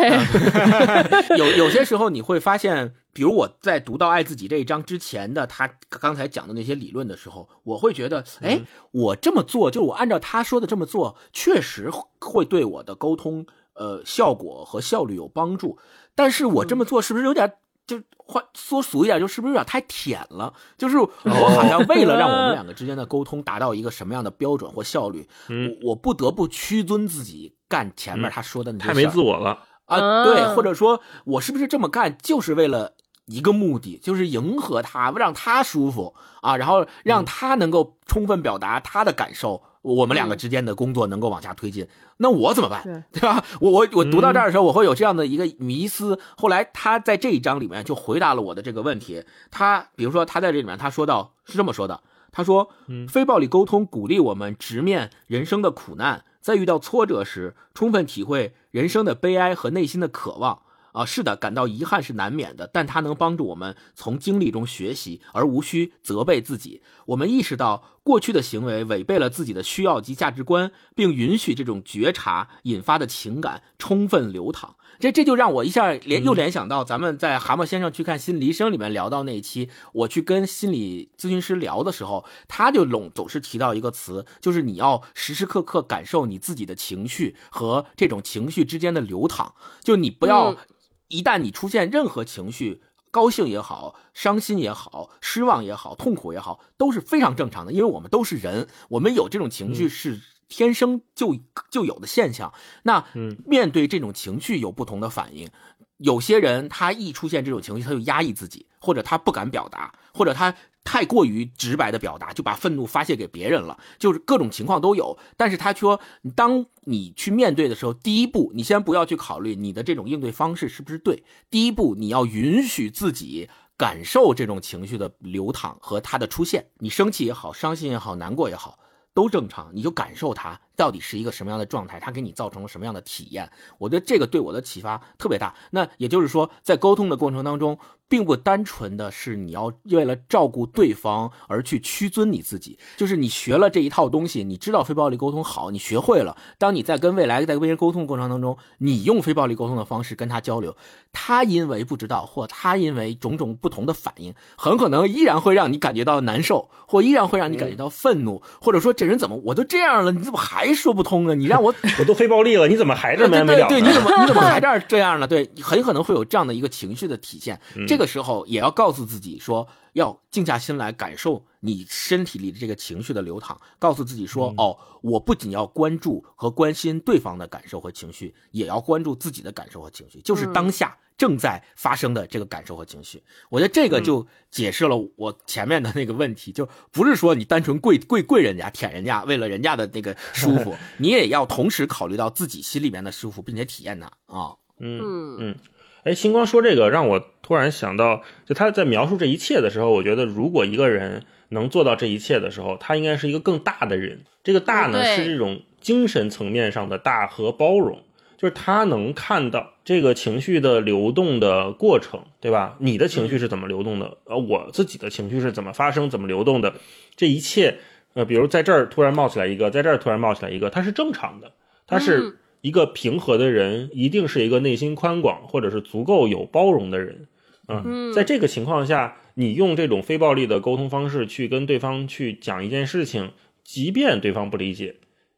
有有些时候你会发现，比如我在读到“爱自己”这一章之前的他刚才讲的那些理论的时候，我会觉得，哎，我这么做，就我按照他说的这么做，确实会对我的沟通呃效果和效率有帮助。但是我这么做是不是有点？就换说俗一点，就是不是有点太舔了？就是我好像为了让我们 两个之间的沟通达到一个什么样的标准或效率，我我不得不屈尊自己干前面他说的那些太没自我了啊！对，或者说我是不是这么干就是为了一个目的，就是迎合他，让他舒服啊，然后让他能够充分表达他的感受。我们两个之间的工作能够往下推进，那我怎么办？对吧？我我我读到这儿的时候，我会有这样的一个迷思。后来他在这一章里面就回答了我的这个问题。他比如说，他在这里面他说到是这么说的：他说，非暴力沟通鼓励我们直面人生的苦难，在遇到挫折时，充分体会人生的悲哀和内心的渴望。啊，是的，感到遗憾是难免的，但它能帮助我们从经历中学习，而无需责备自己。我们意识到过去的行为违背了自己的需要及价值观，并允许这种觉察引发的情感充分流淌。这这就让我一下联又联想到咱们在《蛤蟆先生去看心理医生》里面聊到那一期，我去跟心理咨询师聊的时候，他就总总是提到一个词，就是你要时时刻刻感受你自己的情绪和这种情绪之间的流淌，就你不要。一旦你出现任何情绪，高兴也好，伤心也好，失望也好，痛苦也好，都是非常正常的，因为我们都是人，我们有这种情绪是天生就就有的现象。那嗯面对这种情绪有不同的反应。有些人他一出现这种情绪，他就压抑自己，或者他不敢表达，或者他太过于直白的表达，就把愤怒发泄给别人了，就是各种情况都有。但是他说，当你去面对的时候，第一步，你先不要去考虑你的这种应对方式是不是对，第一步，你要允许自己感受这种情绪的流淌和它的出现。你生气也好，伤心也好，难过也好，都正常，你就感受它。到底是一个什么样的状态？它给你造成了什么样的体验？我觉得这个对我的启发特别大。那也就是说，在沟通的过程当中，并不单纯的是你要为了照顾对方而去屈尊你自己，就是你学了这一套东西，你知道非暴力沟通好，你学会了。当你在跟未来在跟别人沟通的过程当中，你用非暴力沟通的方式跟他交流，他因为不知道或他因为种种不同的反应，很可能依然会让你感觉到难受，或依然会让你感觉到愤怒，或者说这人怎么我都这样了，你怎么还？说不通呢？你让我 我都非暴力了，你怎么还这么没了？对，你怎么你怎么还这这样呢？对，很可能会有这样的一个情绪的体现。这个时候也要告诉自己说，要静下心来感受你身体里的这个情绪的流淌，告诉自己说，哦，我不仅要关注和关心对方的感受和情绪，也要关注自己的感受和情绪，就是当下。正在发生的这个感受和情绪，我觉得这个就解释了我前面的那个问题，就不是说你单纯跪跪跪人家舔人家，为了人家的那个舒服，你也要同时考虑到自己心里面的舒服，并且体验它啊。嗯嗯，哎，星光说这个让我突然想到，就他在描述这一切的时候，我觉得如果一个人能做到这一切的时候，他应该是一个更大的人。这个大呢，是这种精神层面上的大和包容。就是他能看到这个情绪的流动的过程，对吧？你的情绪是怎么流动的？呃，我自己的情绪是怎么发生、怎么流动的？这一切，呃，比如在这儿突然冒起来一个，在这儿突然冒起来一个，它是正常的。他是一个平和的人，一定是一个内心宽广或者是足够有包容的人。嗯，在这个情况下，你用这种非暴力的沟通方式去跟对方去讲一件事情，即便对方不理解，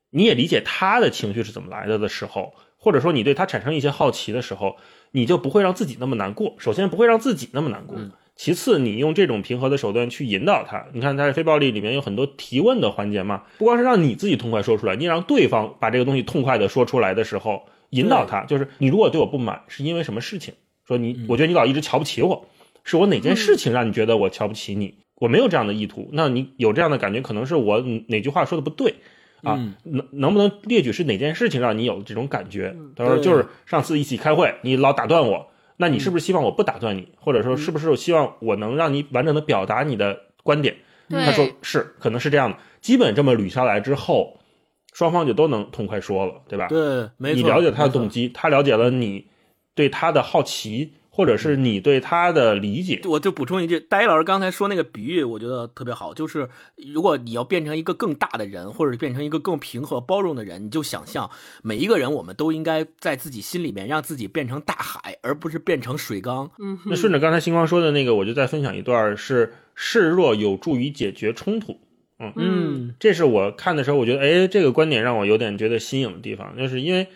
你也理解他的情绪是怎么来的的时候。或者说你对他产生一些好奇的时候，你就不会让自己那么难过。首先不会让自己那么难过，其次你用这种平和的手段去引导他。你看他在非暴力里面有很多提问的环节嘛，不光是让你自己痛快说出来，你让对方把这个东西痛快的说出来的时候，引导他，就是你如果对我不满是因为什么事情？说你，我觉得你老一直瞧不起我，是我哪件事情让你觉得我瞧不起你？我没有这样的意图，那你有这样的感觉，可能是我哪句话说的不对。啊，能能不能列举是哪件事情让你有这种感觉？他说就是上次一起开会，你老打断我，那你是不是希望我不打断你？或者说是不是希望我能让你完整的表达你的观点？他说是，可能是这样的。基本这么捋下来之后，双方就都能痛快说了，对吧？对，没错。你了解他的动机，他了解了你对他的好奇。或者是你对他的理解，我就补充一句，戴老师刚才说那个比喻，我觉得特别好。就是如果你要变成一个更大的人，或者变成一个更平和包容的人，你就想象每一个人，我们都应该在自己心里面让自己变成大海，而不是变成水缸。嗯，那顺着刚才星光说的那个，我就再分享一段，是示弱有助于解决冲突。嗯嗯，这是我看的时候，我觉得，哎，这个观点让我有点觉得新颖的地方，就是因为。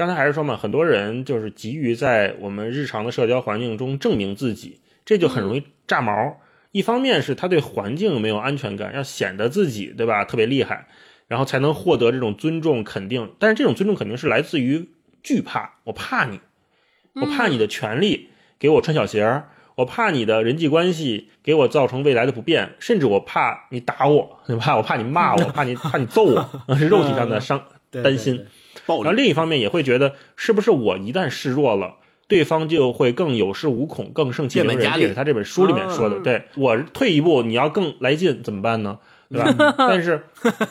刚才还是说嘛，很多人就是急于在我们日常的社交环境中证明自己，这就很容易炸毛。一方面是他对环境没有安全感，要显得自己对吧特别厉害，然后才能获得这种尊重肯定。但是这种尊重肯定是来自于惧怕，我怕你，我怕你的权利给我穿小鞋我怕你的人际关系给我造成未来的不便，甚至我怕你打我，对吧？我怕你骂我，怕你怕你揍我，是肉体上的伤担心。然后另一方面也会觉得，是不是我一旦示弱了，对方就会更有恃无恐、更盛气凌人？这是他这本书里面说的。对我退一步，你要更来劲，怎么办呢？对吧？但是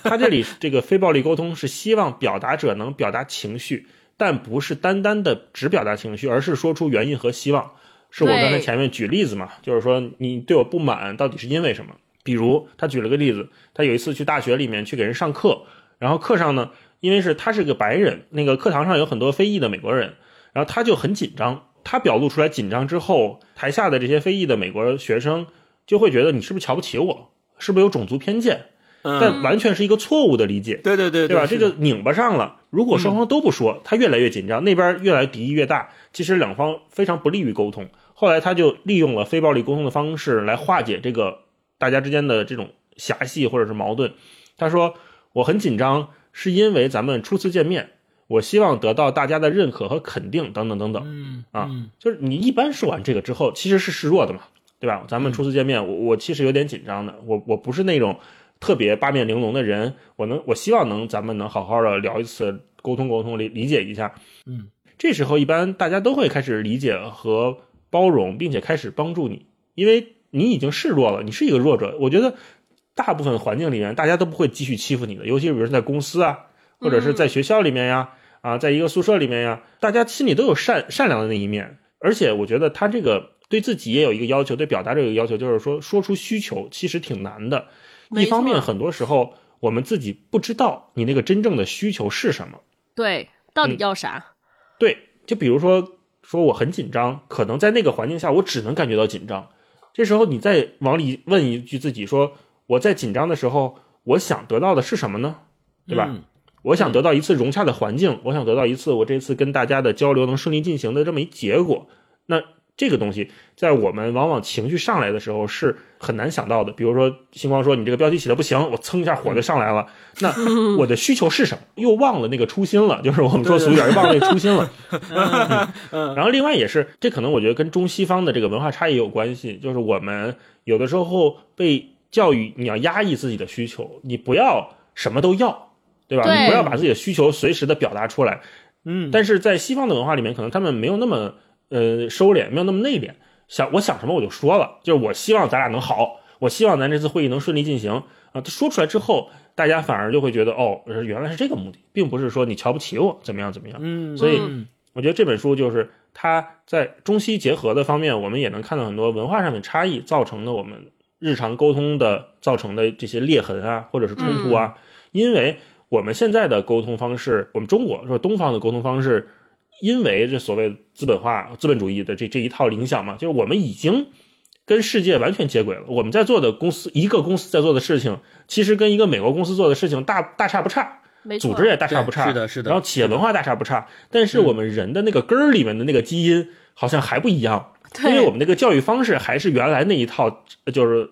他这里这个非暴力沟通是希望表达者能表达情绪，但不是单单的只表达情绪，而是说出原因和希望。是我刚才前面举例子嘛，就是说你对我不满到底是因为什么？比如他举了个例子，他有一次去大学里面去给人上课，然后课上呢。因为是他是个白人，那个课堂上有很多非裔的美国人，然后他就很紧张。他表露出来紧张之后，台下的这些非裔的美国学生就会觉得你是不是瞧不起我，是不是有种族偏见？但完全是一个错误的理解。对对对，对吧？这就拧巴上了。如果双方都不说，他越来越紧张，那边越来敌意越大，其实两方非常不利于沟通。后来他就利用了非暴力沟通的方式来化解这个大家之间的这种狭隙或者是矛盾。他说：“我很紧张。”是因为咱们初次见面，我希望得到大家的认可和肯定，等等等等。嗯啊，就是你一般说完这个之后，其实是示弱的嘛，对吧？咱们初次见面，我我其实有点紧张的，我我不是那种特别八面玲珑的人，我能我希望能咱们能好好的聊一次，沟通沟通，理理解一下。嗯，这时候一般大家都会开始理解和包容，并且开始帮助你，因为你已经示弱了，你是一个弱者。我觉得大部分环境里面，大家都不会继续欺负你的，尤其比如说在公司啊，或者是在学校里面呀，啊，在一个宿舍里面呀，大家心里都有善善良的那一面。而且我觉得他这个对自己也有一个要求，对表达这个要求，就是说说出需求其实挺难的。一方面，很多时候我们自己不知道你那个真正的需求是什么。对，到底嗯要啥？对，就比如说说我很紧张，可能在那个环境下我只能感觉到紧张。这时候你再往里问一句自己说，我在紧张的时候，我想得到的是什么呢？对吧？嗯我想得到一次融洽的环境，我想得到一次我这次跟大家的交流能顺利进行的这么一结果。那这个东西在我们往往情绪上来的时候是很难想到的。比如说星光说你这个标题写的不行，我蹭一下火就上来了。那我的需求是什么？又忘了那个初心了，就是我们说俗一点，又忘了那个初心了。嗯然后另外也是，这可能我觉得跟中西方的这个文化差异有关系，就是我们有的时候被教育你要压抑自己的需求，你不要什么都要，对吧？对你不要把自己的需求随时的表达出来。嗯，但是在西方的文化里面，可能他们没有那么呃收敛，没有那么内敛。想我想什么我就说了，就是我希望咱俩能好，我希望咱这次会议能顺利进行啊。他说出来之后，大家反而就会觉得哦，原来是这个目的，并不是说你瞧不起我怎么样怎么样。嗯，所以嗯我觉得这本书就是它在中西结合的方面，我们也能看到很多文化上面差异造成的我们日常沟通的造成的这些裂痕啊，或者是冲突啊。因为我们现在的沟通方式，我们中国说东方的沟通方式，因为这所谓资本化、资本主义的这这一套影响嘛，就是我们已经跟世界完全接轨了。我们在做的公司，一个公司在做的事情，其实跟一个美国公司做的事情大大差不差。组织也大差不差，是的是的然后企业文化大差不差，但是我们人的那个根儿里面的那个基因好像还不一样，对因为我们那个教育方式还是原来那一套，就是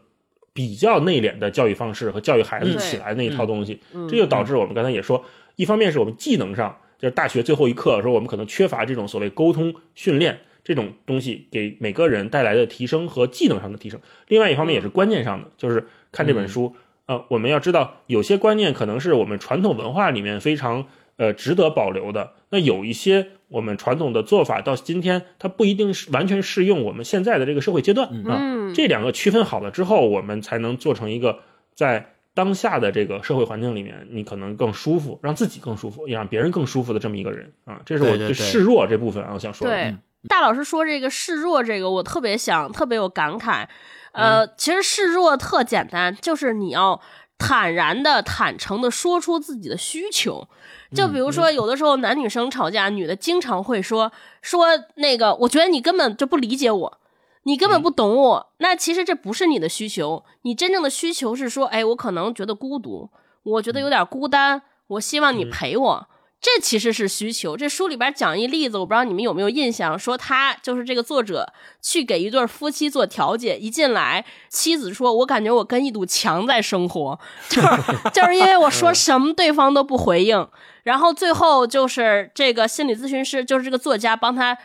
比较内敛的教育方式和教育孩子嗯起来那一套东西，嗯这就导致我们刚才也说，一方面是我们技能上，就是大学最后一课说我们可能缺乏这种所谓沟通训练。这种东西给每个人带来的提升和技能上的提升，另外一方面也是观念上的，就是看这本书，呃，我们要知道有些观念可能是我们传统文化里面非常呃值得保留的，那有一些我们传统的做法到今天它不一定是完全适用我们现在的这个社会阶段啊。嗯，这两个区分好了之后，我们才能做成一个在当下的这个社会环境里面，你可能更舒服，让自己更舒服，也让别人更舒服的这么一个人啊。这是我对示弱这部分啊，我想说的。对，大老师说这个示弱，这个我特别想，特别有感慨。呃，其实示弱特简单，就是你要坦然的、坦诚的说出自己的需求。就比如说，有的时候男女生吵架，女的经常会说说那个，我觉得你根本就不理解我，你根本不懂我。那其实这不是你的需求，你真正的需求是说，哎，我可能觉得孤独，我觉得有点孤单，我希望你陪我。这其实是需求。这书里边讲一例子，我不知道你们有没有印象，说他就是这个作者去给一对夫妻做调解，一进来，妻子说：“我感觉我跟一堵墙在生活，就是就是因为我说什么对方都不回应。”然后最后就是这个心理咨询师，就是这个作家帮他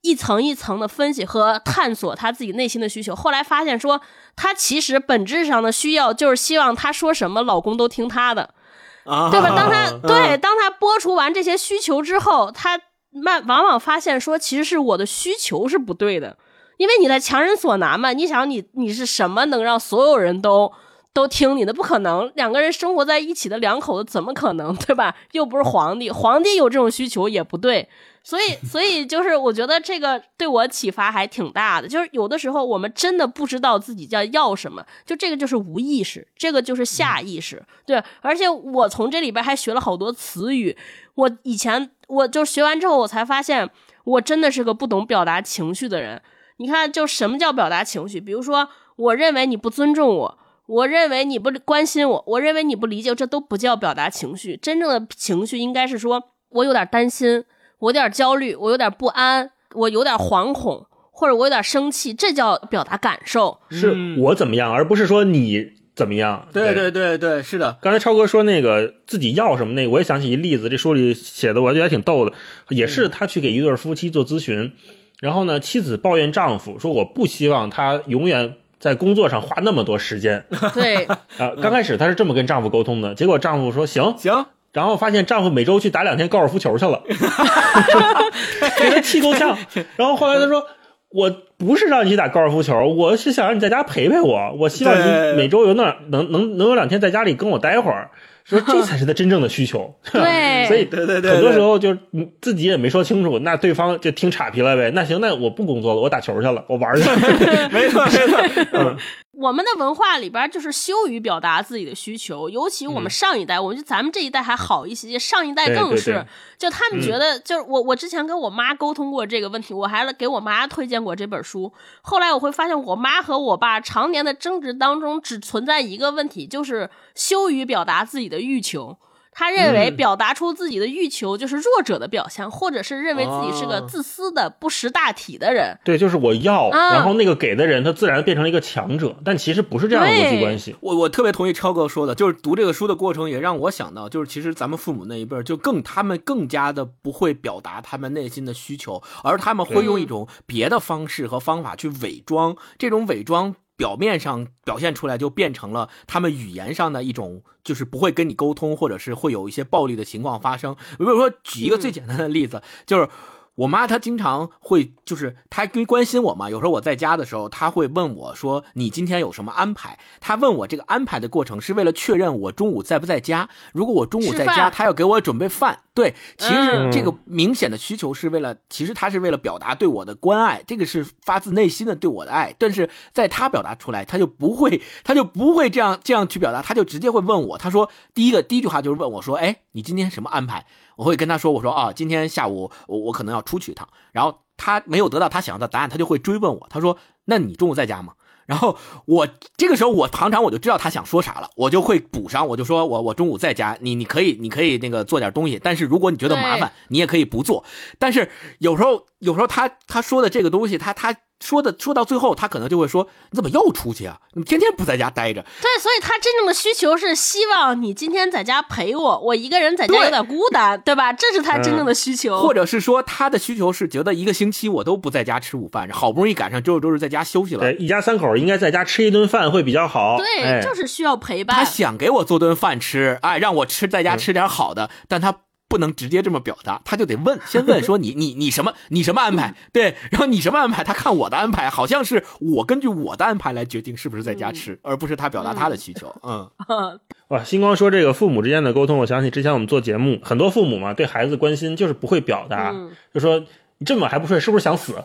一层一层的分析和探索他自己内心的需求。后来发现说，他其实本质上的需要就是希望他说什么，老公都听他的。啊，对吧？当他嗯对当他播出完这些需求之后，他慢往往发现说，其实是我的需求是不对的，因为你在强人所难嘛。你想你你是什么能让所有人都都听你的？不可能，两个人生活在一起的两口子怎么可能 对吧？又不是皇帝，皇帝有这种需求也不对。所以，所以就是我觉得这个对我启发还挺大的。就是有的时候我们真的不知道自己叫要什么，就这个就是无意识，这个就是下意识。对，而且我从这里边还学了好多词语。我以前我就学完之后，我才发现我真的是个不懂表达情绪的人。你看，就什么叫表达情绪？比如说，我认为你不尊重我，我认为你不关心我，我认为你不理解，这都不叫表达情绪。真正的情绪应该是说我有点担心。我有点焦虑，我有点不安，我有点惶恐，或者我有点生气，这叫表达感受。是我怎么样，而不是说你怎么样？对对对对，是的。刚才超哥说那个自己要什么那个，我也想起一例子，这书里写的，我觉得还挺逗的。也是他去给一对夫妻做咨询，然后呢，妻子抱怨丈夫说：“我不希望他永远在工作上花那么多时间。”对 啊，刚开始她是这么跟丈夫沟通的，结果丈夫说：“行行。”然后发现丈夫每周去打两天高尔夫球去了，给她气够呛。然后后来她说。我不是让你去打高尔夫球，我是想让你在家陪陪我。我希望你每周有那能能能有两天在家里跟我待会儿，说这才是他真正的需求。对，所以对对对，很多时候就是自己也没说清楚，那对方就听岔皮了呗。那行，那我不工作了，我打球去了，我玩去了。没错没错，嗯。我们的文化里边就是羞于表达自己的需求，尤其我们上一代，我觉得咱们这一代还好一些，上一代更是，就他们觉得，就是我我之前跟我妈沟通过这个问题，我还给我妈推荐过这本书，后来我会发现，我妈和我爸常年的争执当中，只存在一个问题，就是羞于表达自己的欲求。他认为表达出自己的欲求就是弱者的表现，或者是认为自己是个自私的不识大体的人。对，就是我要，然后那个给的人他自然变成了一个强者，但其实不是这样的逻辑关系。我我特别同意超哥说的，就是读这个书的过程也让我想到，就是其实咱们父母那一辈就更他们更加的不会表达他们内心的需求，而他们会用一种别的方式和方法去伪装，这种伪装。表面上表现出来，就变成了他们语言上的一种，就是不会跟你沟通，或者是会有一些暴力的情况发生。比如说，举一个最简单的例子，就是我妈她经常会，就是她因为关心我嘛，有时候我在家的时候，她会问我说：“你今天有什么安排？”她问我这个安排的过程是为了确认我中午在不在家。如果我中午在家，她要给我准备饭。对，其实这个明显的需求是为了，其实她是为了表达对我的关爱，这个是发自内心的对我的爱。但是在她表达出来，她就不会，她就不会这样这样去表达，她就直接会问我。她说第一个第一句话就是问我说：“哎，你今天什么安排？”我会跟他说：“我说啊，今天下午我我可能要出去一趟。”然后他没有得到他想要的答案，他就会追问我。他说：“那你中午在家吗？”然后我这个时候我常常我就知道他想说啥了，我就会补上，我就说我我中午在家，你你可以你可以那个做点东西，但是如果你觉得麻烦，你也可以不做。但是有时候有时候他他说的这个东西，他他。说的说到最后，他可能就会说：“你怎么又出去啊？你天天不在家待着。”对，所以他真正的需求是希望你今天在家陪我，我一个人在家有点孤单，对吧？这是他真正的需求。或者是说，他的需求是觉得一个星期我都不在家吃午饭，好不容易赶上周六周日在家休息了。对，一家三口应该在家吃一顿饭会比较好。对，就是需要陪伴。他想给我做顿饭吃，哎，让我吃在家吃点好的，但他。不能直接这么表达，他就得问，先问说你你你什么你什么安排？对，然后你什么安排？他看我的安排，好像是我根据我的安排来决定是不是在家吃，而不是他表达他的需求。嗯，哇，星光说这个父母之间的沟通，我想起之前我们做节目，很多父母嘛对孩子关心就是不会表达，就说你这么晚还不睡，是不是想死？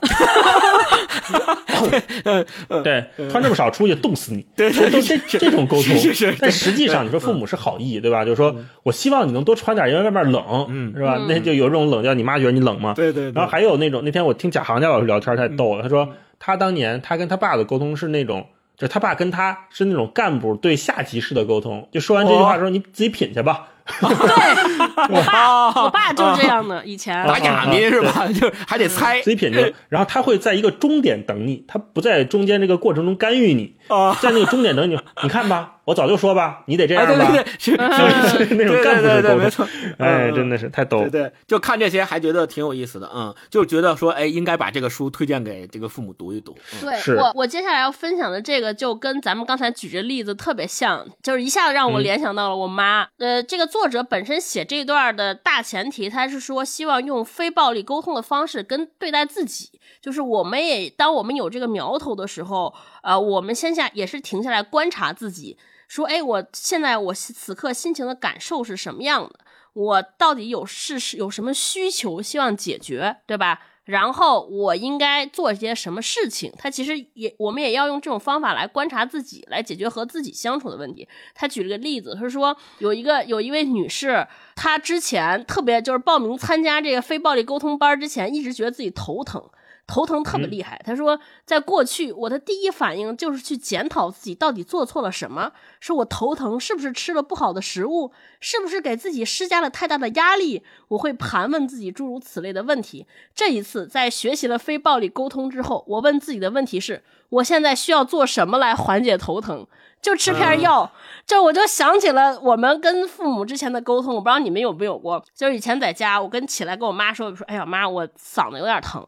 对，穿这么少出去冻死你，对，都这这种沟通，是是。但实际上，你说父母是好意，对吧？就是说我希望你能多穿点，因为外面冷，嗯，是吧？那就有这种冷叫你妈觉得你冷嘛？对对。然后还有那种，那天我听贾行家老师聊天太逗了，他说他当年他跟他爸的沟通是那种，就是他爸跟他是那种干部对下级式的沟通，就说完这句话之后你自己品去吧。对，我爸，我爸就是这样的。以前打哑谜是吧？就还得猜自己品着，然后他会在一个终点等你，他不在中间这个过程中干预你，在那个终点等你。你看吧。我早就说吧，你得这样吧，对对对，是那种干部式沟通，哎，真的是太逗。对对，就看这些还觉得挺有意思的，嗯，就觉得说，哎，应该把这个书推荐给这个父母读一读。对我，我接下来要分享的这个就跟咱们刚才举这例子特别像，就是一下子让我联想到了我妈。呃，这个作者本身写这段的大前提，他是说希望用非暴力沟通的方式跟对待自己，就是我们也当我们有这个苗头的时候，呃，我们先下也是停下来观察自己。说，哎，我现在我此刻心情的感受是什么样的？我到底有是是有什么需求希望解决，对吧？然后我应该做些什么事情？他其实也，我们也要用这种方法来观察自己，来解决和自己相处的问题。他举了个例子，他说有一个有一位女士，她之前特别就是报名参加这个非暴力沟通班之前，一直觉得自己头疼。头疼特别厉害。他说，在过去，我的第一反应就是去检讨自己到底做错了什么，说我头疼，是不是吃了不好的食物，是不是给自己施加了太大的压力？我会盘问自己诸如此类的问题。这一次，在学习了非暴力沟通之后，我问自己的问题是：我现在需要做什么来缓解头疼？就吃片药，这我就想起了我们跟父母之前的沟通。我不知道你们有没有过，就是以前在家，我跟起来跟我妈说，我说：“哎呀妈，我嗓子有点疼。”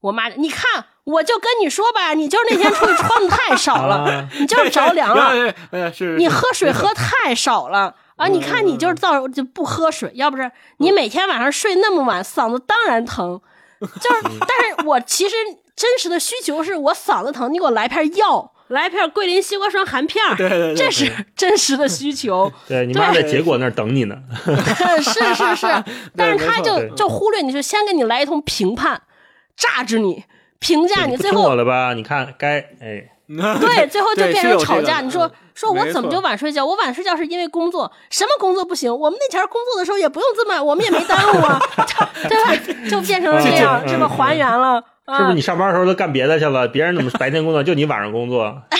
我妈，你看，我就跟你说吧，你就是那天出去穿的太少了，你就是着凉 了。是，你喝水喝太少了啊！你看你就是造就不喝水，要不是你每天晚上睡那么晚，嗓子当然疼。就是，但是我其实真实的需求是我嗓子疼，你给我来片药。来片桂林西瓜霜含片 对对对，这是真实的需求。对你妈在结果那儿等你呢。是是是，但是他就就忽略你，就先给你来一通评判，榨汁你，评价你，最后我了吧？你看该哎，对，最后就变成吵架。你说说我怎么就晚睡觉？我晚睡觉是因为工作，什么工作不行？我们那前工作的时候也不用这么，我们也没耽误啊，对吧？就变成了这样，这么还原了。是不是你上班的时候都干别的去了？别人怎么白天工作，就你晚上工作？对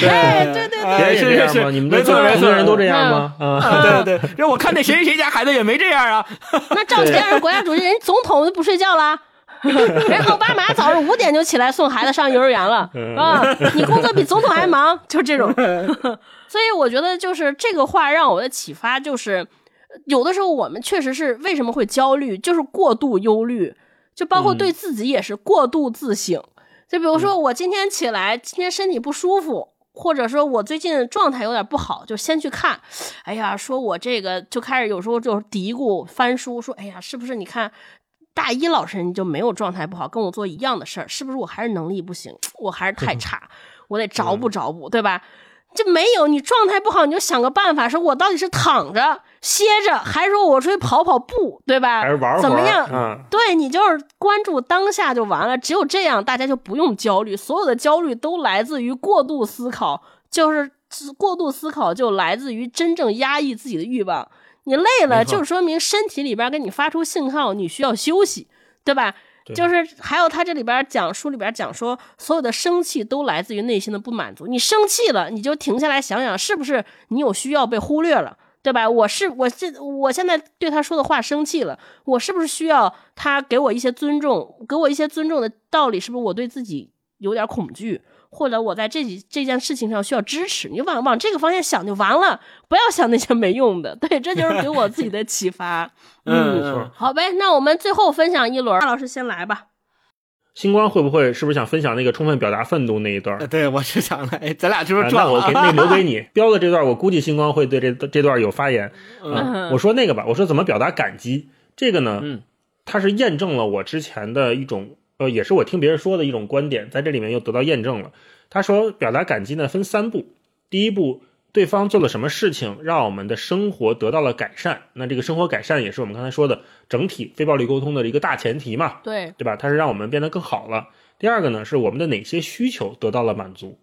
对对，别人也这样吗？你们没错，很多人都这样吗？啊，对对对，我看那谁谁谁家孩子也没这样啊。那赵天是国家主席，人总统都不睡觉了。人奥巴马早上五点就起来送孩子上幼儿园了啊！你工作比总统还忙，就这种。所以我觉得就是这个话让我的启发就是，有的时候我们确实是为什么会焦虑，就是过度忧虑。就包括对自己也是过度自省，就比如说我今天起来，今天身体不舒服，或者说我最近状态有点不好，就先去看。哎呀，说我这个就开始有时候就嘀咕翻书，说哎呀，是不是你看大一老师你就没有状态不好，跟我做一样的事儿，是不是我还是能力不行，我还是太 差，我得找补找补，对吧？就没有你状态不好，你就想个办法，说我到底是躺着歇着，还是说我出去跑跑步，对吧？还是玩怎么样？嗯，对你就是关注当下就完了。只有这样，大家就不用焦虑。所有的焦虑都来自于过度思考，就是过度思考就来自于真正压抑自己的欲望。你累了，就说明身体里边给你发出信号，你需要休息，对吧？就是还有他这里边讲书里边讲说，所有的生气都来自于内心的不满足。你生气了，你就停下来想想，是不是你有需要被忽略了，对吧？我是我这我现在对他说的话生气了，我是不是需要他给我一些尊重，给我一些尊重的道理？是不是我对自己有点恐惧？或者我在这几这件事情上需要支持，你往往这个方向想就完了，不要想那些没用的。对，这就是给我自己的启发。嗯，好呗，那我们最后分享一轮，大老师先来吧。星光会不会是不是想分享那个充分表达愤怒那一段？对，我是想来，咱俩就是那。我给那留给你 标的这段，我估计星光会对这这段有发言。嗯，我说那个吧，我说怎么表达感激？这个呢，嗯，它是验证了我之前的一种。呃，也是我听别人说的一种观点，在这里面又得到验证了。他说，表达感激呢分三步，第一步，对方做了什么事情，让我们的生活得到了改善，那这个生活改善也是我们刚才说的整体非暴力沟通的一个大前提嘛，对对吧？它是让我们变得更好了。第二个呢，是我们的哪些需求得到了满足？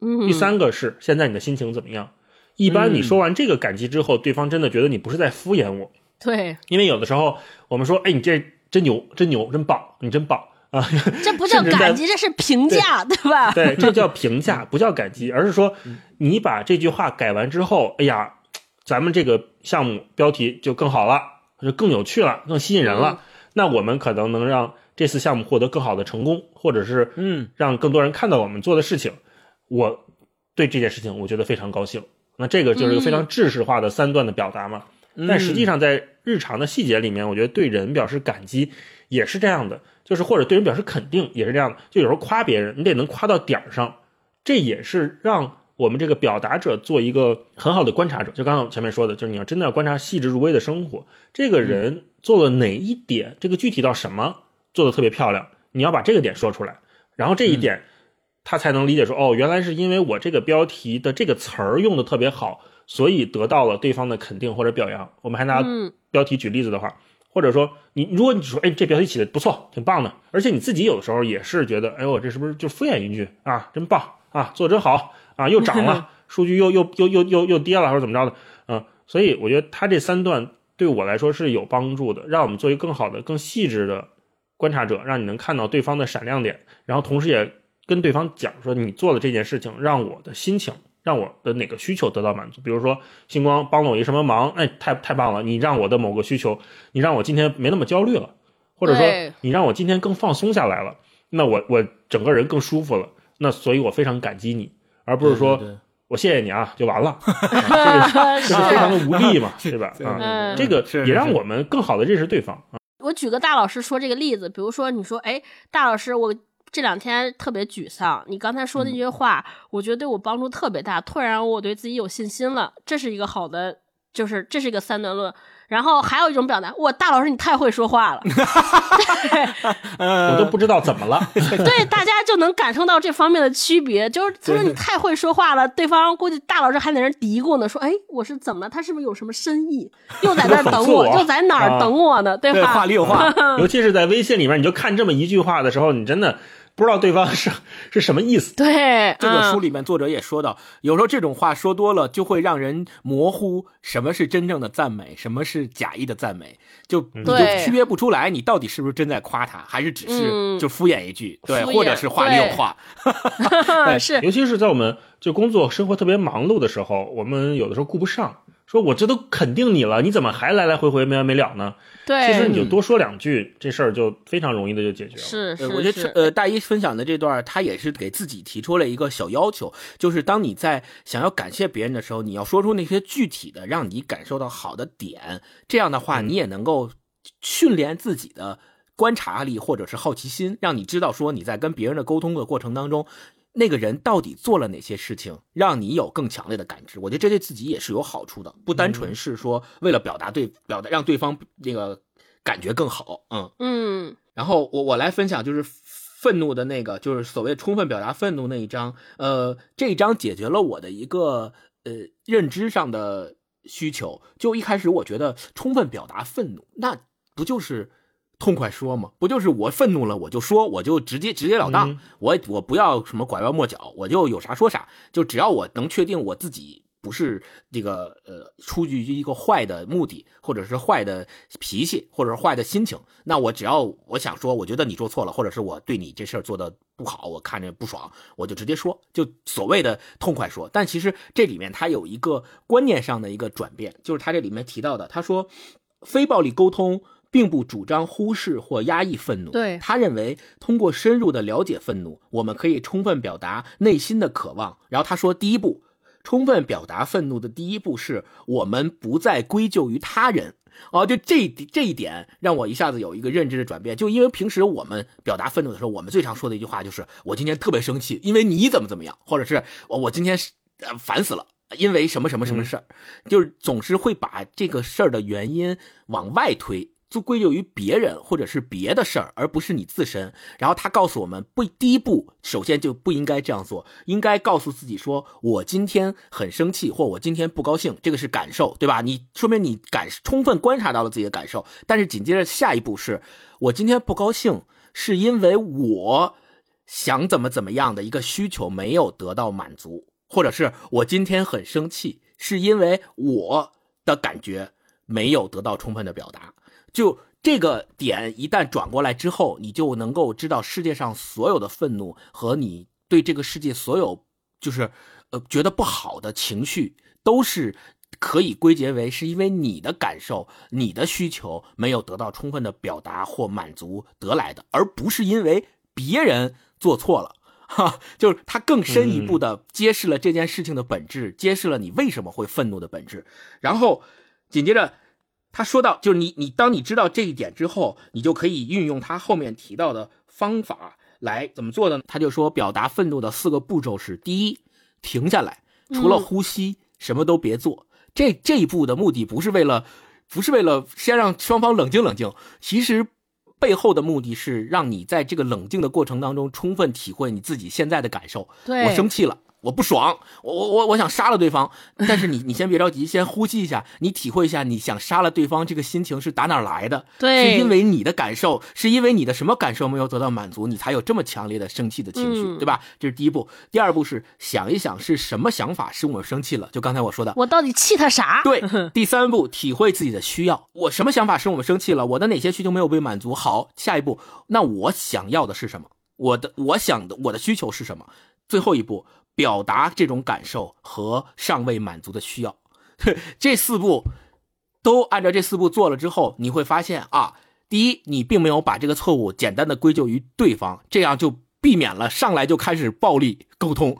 嗯。第三个是现在你的心情怎么样？一般你说完这个感激之后，对方真的觉得你不是在敷衍我，对，因为有的时候我们说，哎，你这真牛，真牛，真棒，你真棒。啊，这不叫感激，这是评价，对吧？对，这叫评价，不叫感激，而是说你把这句话改完之后，哎呀，咱们这个项目标题就更好了，就更有趣了，更吸引人了。那我们可能能让这次项目获得更好的成功，或者是嗯，让更多人看到我们做的事情。我对这件事情我觉得非常高兴。那这个就是一个非常制式化的三段的表达嘛。但实际上在日常的细节里面，我觉得对人表示感激也是这样的。就是或者对人表示肯定也是这样的，就有时候夸别人，你得能夸到点儿上，这也是让我们这个表达者做一个很好的观察者。就刚刚前面说的，就是你要真的要观察细致入微的生活，这个人做了哪一点，这个具体到什么做的特别漂亮，你要把这个点说出来，然后这一点他才能理解说，哦，原来是因为我这个标题的这个词儿用的特别好，所以得到了对方的肯定或者表扬。我们还拿标题举例子的话。或者说，你如果你说，哎，这标题起的不错，挺棒的，而且你自己有的时候也是觉得，哎呦，我这是不是就敷衍一句啊？真棒啊，做的真好啊，又涨了，数据又又又又又又跌了，或者怎么着的，嗯，所以我觉得他这三段对我来说是有帮助的，让我们做一个更好的、更细致的观察者，让你能看到对方的闪亮点，然后同时也跟对方讲说你做的这件事情，让我的心情，让我的哪个需求得到满足。比如说星光帮了我一什么忙，哎，太太棒了！你让我的某个需求，你让我今天没那么焦虑了，或者说你让我今天更放松下来了，那我我整个人更舒服了。那所以我非常感激你，而不是说我谢谢你啊就完了，这个非常的 无力嘛，对吧？啊，这个也让我们更好的认识对方啊。我举个大老师说这个例子，比如说你说，哎，大老师，我这两天特别沮丧，你刚才说那句话，我觉得对我帮助特别大，突然我对自己有信心了，这是一个好的，就是这是一个三段论。然后还有一种表达，哇，大老师你太会说话了，我都不知道怎么了。对，大家就能感受到这方面的区别，就是他说你太会说话了，对方估计大老师还在那嘀咕呢，说，哎，我是怎么了？他是不是有什么深意？又在那等 我，又在哪儿等我呢？对吧？话里有话，尤其是在微信里面，你就看这么一句话的时候，你真的。不知道对方是是什么意思。对，这个书里面作者也说到，有时候这种话说多了，就会让人模糊什么是真正的赞美，什么是假意的赞美，就你就区别不出来，你到底是不是真在夸他，还是只是就敷衍一句，对，或者是话里有话。是，尤其是在我们就工作生活特别忙碌的时候，我们有的时候顾不上。说我这都肯定你了，你怎么还来来回回没完没了呢？对，其实你就多说两句，这事儿就非常容易的就解决了。是是，我觉得呃，大一分享的这段，他也是给自己提出了一个小要求，就是当你在想要感谢别人的时候，你要说出那些具体的让你感受到好的点，这样的话，你也能够训练自己的观察力或者是好奇心，让你知道说你在跟别人的沟通的过程当中。那个人到底做了哪些事情，让你有更强烈的感知？我觉得这对自己也是有好处的，不单纯是说为了表达对表达让对方那个感觉更好。嗯嗯。然后我我来分享就是愤怒的那个，就是所谓充分表达愤怒那一章。呃，这一章解决了我的一个呃认知上的需求。就一开始我觉得充分表达愤怒，那不就是？痛快说嘛，不就是我愤怒了我就说，我就直接直截了当，我我不要什么拐弯抹角，我就有啥说啥，就只要我能确定我自己不是这个呃出于一个坏的目的，或者是坏的脾气，或者是坏的心情，那我只要我想说，我觉得你做错了，或者是我对你这事儿做的不好，我看着不爽，我就直接说，就所谓的痛快说。但其实这里面它有一个观念上的一个转变，就是他这里面提到的，他说非暴力沟通。并不主张忽视或压抑愤怒。对他认为，通过深入的了解愤怒，我们可以充分表达内心的渴望。然后他说，第一步，充分表达愤怒的第一步是我们不再归咎于他人。哦，就这这一点让我一下子有一个认知的转变。就因为平时我们表达愤怒的时候，我们最常说的一句话就是“我今天特别生气，因为你怎么怎么样”，或者是“我我今天呃烦死了，因为什么什么什么事儿”，就是总是会把这个事儿的原因往外推。就归咎于别人或者是别的事儿，而不是你自身。然后他告诉我们，不，第一步首先就不应该这样做，应该告诉自己说：“我今天很生气，或我今天不高兴，这个是感受，对吧？你说明你感充分观察到了自己的感受。但是紧接着下一步是，我今天不高兴，是因为我想怎么怎么样的一个需求没有得到满足，或者是我今天很生气，是因为我的感觉没有得到充分的表达。”就这个点一旦转过来之后，你就能够知道世界上所有的愤怒和你对这个世界所有就是呃觉得不好的情绪，都是可以归结为是因为你的感受、你的需求没有得到充分的表达或满足得来的，而不是因为别人做错了。哈，就是他更深一步的揭示了这件事情的本质，揭示了你为什么会愤怒的本质。然后紧接着。他说到，就是你，你当你知道这一点之后，你就可以运用他后面提到的方法来怎么做呢？他就说，表达愤怒的四个步骤是：第一，停下来，除了呼吸，什么都别做。这这一步的目的不是为了，不是为了先让双方冷静冷静，其实背后的目的是让你在这个冷静的过程当中，充分体会你自己现在的感受。对，我生气了。我不爽，我我我我想杀了对方。但是你你先别着急，先呼吸一下，你体会一下你想杀了对方这个心情是打哪来的？对，是因为你的感受，是因为你的什么感受没有得到满足，你才有这么强烈的生气的情绪，对吧？这是第一步。第二步是想一想是什么想法使我生气了，就刚才我说的，我到底气他啥？对。第三步体会自己的需要，我什么想法使我们生气了？我的哪些需求没有被满足？好，下一步，那我想要的是什么？我的我想的我的需求是什么？最后一步。表达这种感受和尚未满足的需要，这四步都按照这四步做了之后，你会发现啊，第一，你并没有把这个错误简单的归咎于对方，这样就避免了上来就开始暴力沟通。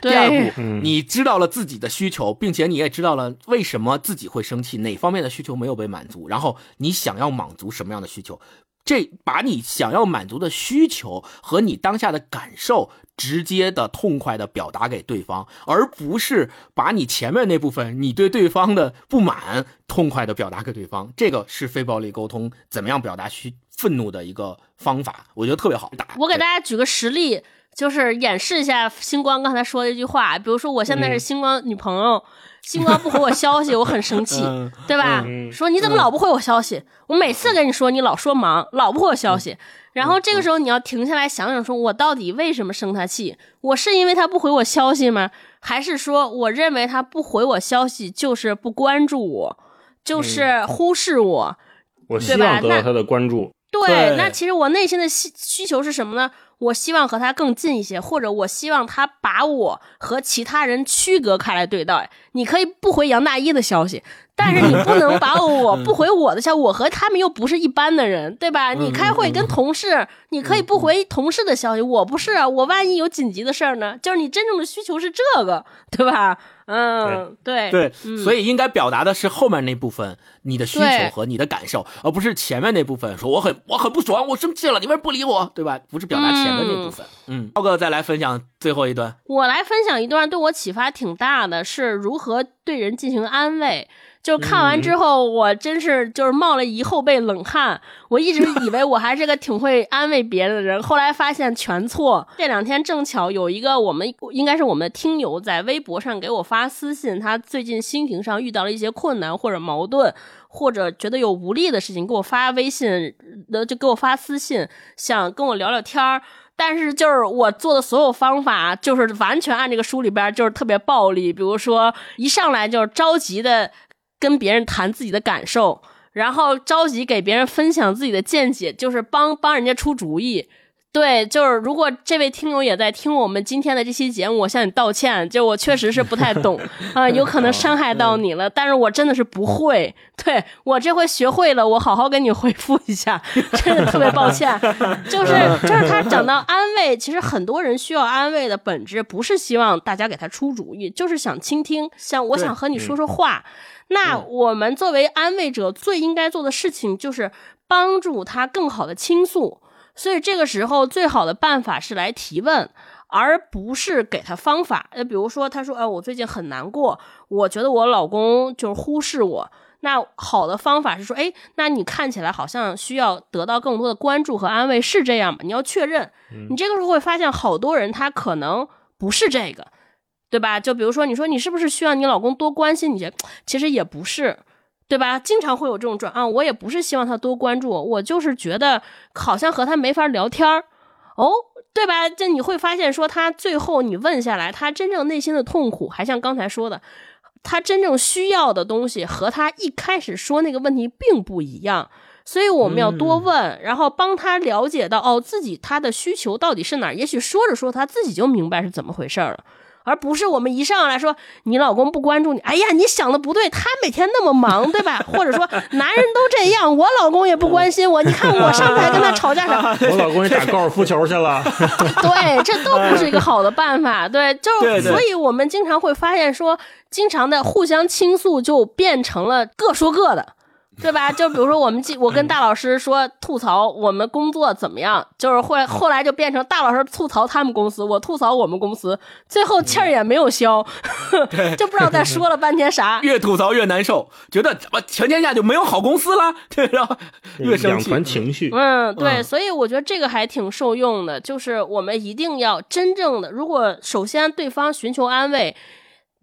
第二步，你知道了自己的需求，并且你也知道了为什么自己会生气，哪方面的需求没有被满足，然后你想要满足什么样的需求。这把你想要满足的需求和你当下的感受直接的、痛快的表达给对方，而不是把你前面那部分你对对方的不满痛快的表达给对方。这个是非暴力沟通怎么样表达需愤怒的一个方法，我觉得特别好。我给大家举个实例，就是演示一下星光刚才说的一句话。比如说，我现在是星光女朋友。星光不回我消息，我很生气，对吧？说你怎么老不回我消息？我每次跟你说，你老说忙，老不回我消息。然后这个时候你要停下来想想，说我到底为什么生他气？我是因为他不回我消息吗？还是说我认为他不回我消息就是不关注我，就是忽视我？我希望得到他的关注。对，那其实我内心的需需求是什么呢？我希望和他更近一些，或者我希望他把我和其他人区隔开来对待。你可以不回杨大一的消息，但是你不能把我 不回我的消息。我和他们又不是一般的人，对吧？你开会跟同事，你可以不回同事的消息，我不是啊。我万一有紧急的事儿呢？就是你真正的需求是这个，对吧？嗯，对对，所以应该表达的是后面那部分你的需求和你的感受，而不是前面那部分说我很我很不爽，我生气了，你为什么不理我，对吧？不是表达前面那部分。嗯，涛哥再来分享最后一段，我来分享一段对我启发挺大的，是如何对人进行安慰。就看完之后，我真是就是冒了一后背冷汗。我一直以为我还是个挺会安慰别人的人，后来发现全错。这两天正巧有一个我们应该是我们的听友在微博上给我发发私信，他最近心情上遇到了一些困难或者矛盾，或者觉得有无力的事情，给我发微信，呃，就给我发私信，想跟我聊聊天儿。但是就是我做的所有方法，就是完全按这个书里边，就是特别暴力。比如说一上来就是着急的。跟别人谈自己的感受，然后着急给别人分享自己的见解，就是帮帮人家出主意。对，就是如果这位听友也在听我们今天的这期节目，我向你道歉，就我确实是不太懂 啊，有可能伤害到你了，但是我真的是不会。对我这回学会了，我好好跟你回复一下，真的特别抱歉。就是就是他讲到安慰，其实很多人需要安慰的本质不是希望大家给他出主意，就是想倾听，想我想和你说说话。那我们作为安慰者，最应该做的事情就是帮助他更好的倾诉。所以这个时候，最好的办法是来提问，而不是给他方法。呃，比如说，他说：“哎，我最近很难过，我觉得我老公就是忽视我。”那好的方法是说：“哎，那你看起来好像需要得到更多的关注和安慰，是这样吗？”你要确认。你这个时候会发现，好多人他可能不是这个。对吧？就比如说，你说你是不是需要你老公多关心你？其实也不是，对吧？经常会有这种转啊，我也不是希望他多关注我，我就是觉得好像和他没法聊天儿，哦，对吧？这你会发现，说他最后你问下来，他真正内心的痛苦，还像刚才说的，他真正需要的东西和他一开始说那个问题并不一样，所以我们要多问，然后帮他了解到哦，自己他的需求到底是哪儿？也许说着说他自己就明白是怎么回事儿了。而不是我们一上来说你老公不关注你，哎呀，你想的不对，他每天那么忙，对吧？或者说 男人都这样，我老公也不关心我，你看我上次还跟他吵架 啥？我老公也打高尔夫球去了。对，这都不是一个好的办法。对，就所以我们经常会发现说，经常的互相倾诉就变成了各说各的。对吧？就比如说我们记我跟大老师说吐槽我们工作怎么样，就是会后来就变成大老师吐槽他们公司，我吐槽我们公司，最后气儿也没有消，就不知道在说了半天啥。越吐槽越难受，觉得怎么全天下就没有好公司了？对，然后越生气。两团情绪。嗯，对，所以我觉得这个还挺受用的，就是我们一定要真正的，如果首先对方寻求安慰，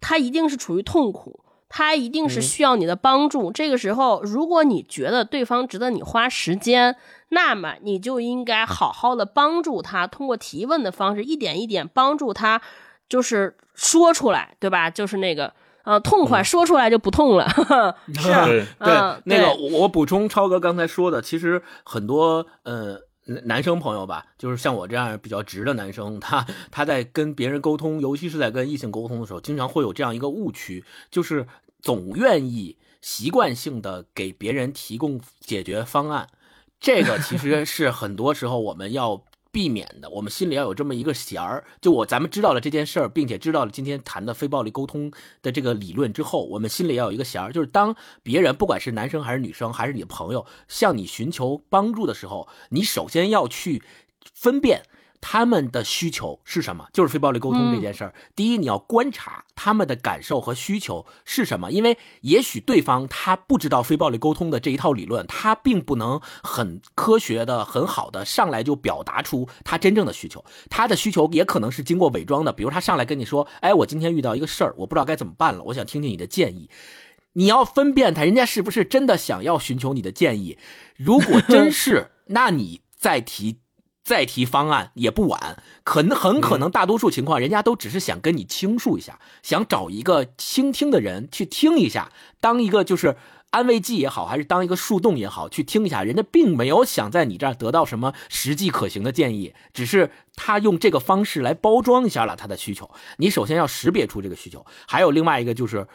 他一定是处于痛苦。他一定是需要你的帮助。这个时候，如果你觉得对方值得你花时间，那么你就应该好好的帮助他，通过提问的方式，一点一点帮助他，就是说出来，对吧？就是那个，呃，痛快说出来就不痛了。是，对，那个我补充超哥刚才说的，其实很多，呃。男生朋友吧，就是像我这样比较直的男生，他他在跟别人沟通，尤其是在跟异性沟通的时候，经常会有这样一个误区，就是总愿意习惯性的给别人提供解决方案，这个其实是很多时候我们要。避免的，我们心里要有这么一个弦儿。就我咱们知道了这件事儿，并且知道了今天谈的非暴力沟通的这个理论之后，我们心里要有一个弦儿，就是当别人不管是男生还是女生，还是你的朋友向你寻求帮助的时候，你首先要去分辨。他们的需求是什么？就是非暴力沟通这件事儿。第一，你要观察他们的感受和需求是什么，因为也许对方他不知道非暴力沟通的这一套理论，他并不能很科学的、很好的上来就表达出他真正的需求。他的需求也可能是经过伪装的，比如他上来跟你说：“哎，我今天遇到一个事儿，我不知道该怎么办了，我想听听你的建议。”你要分辨他，人家是不是真的想要寻求你的建议。如果真是，那你再提。再提方案也不晚，可能很可能大多数情况，人家都只是想跟你倾诉一下，想找一个倾听的人去听一下，当一个就是安慰剂也好，还是当一个树洞也好，去听一下。人家并没有想在你这儿得到什么实际可行的建议，只是他用这个方式来包装一下了他的需求。你首先要识别出这个需求，还有另外一个就是，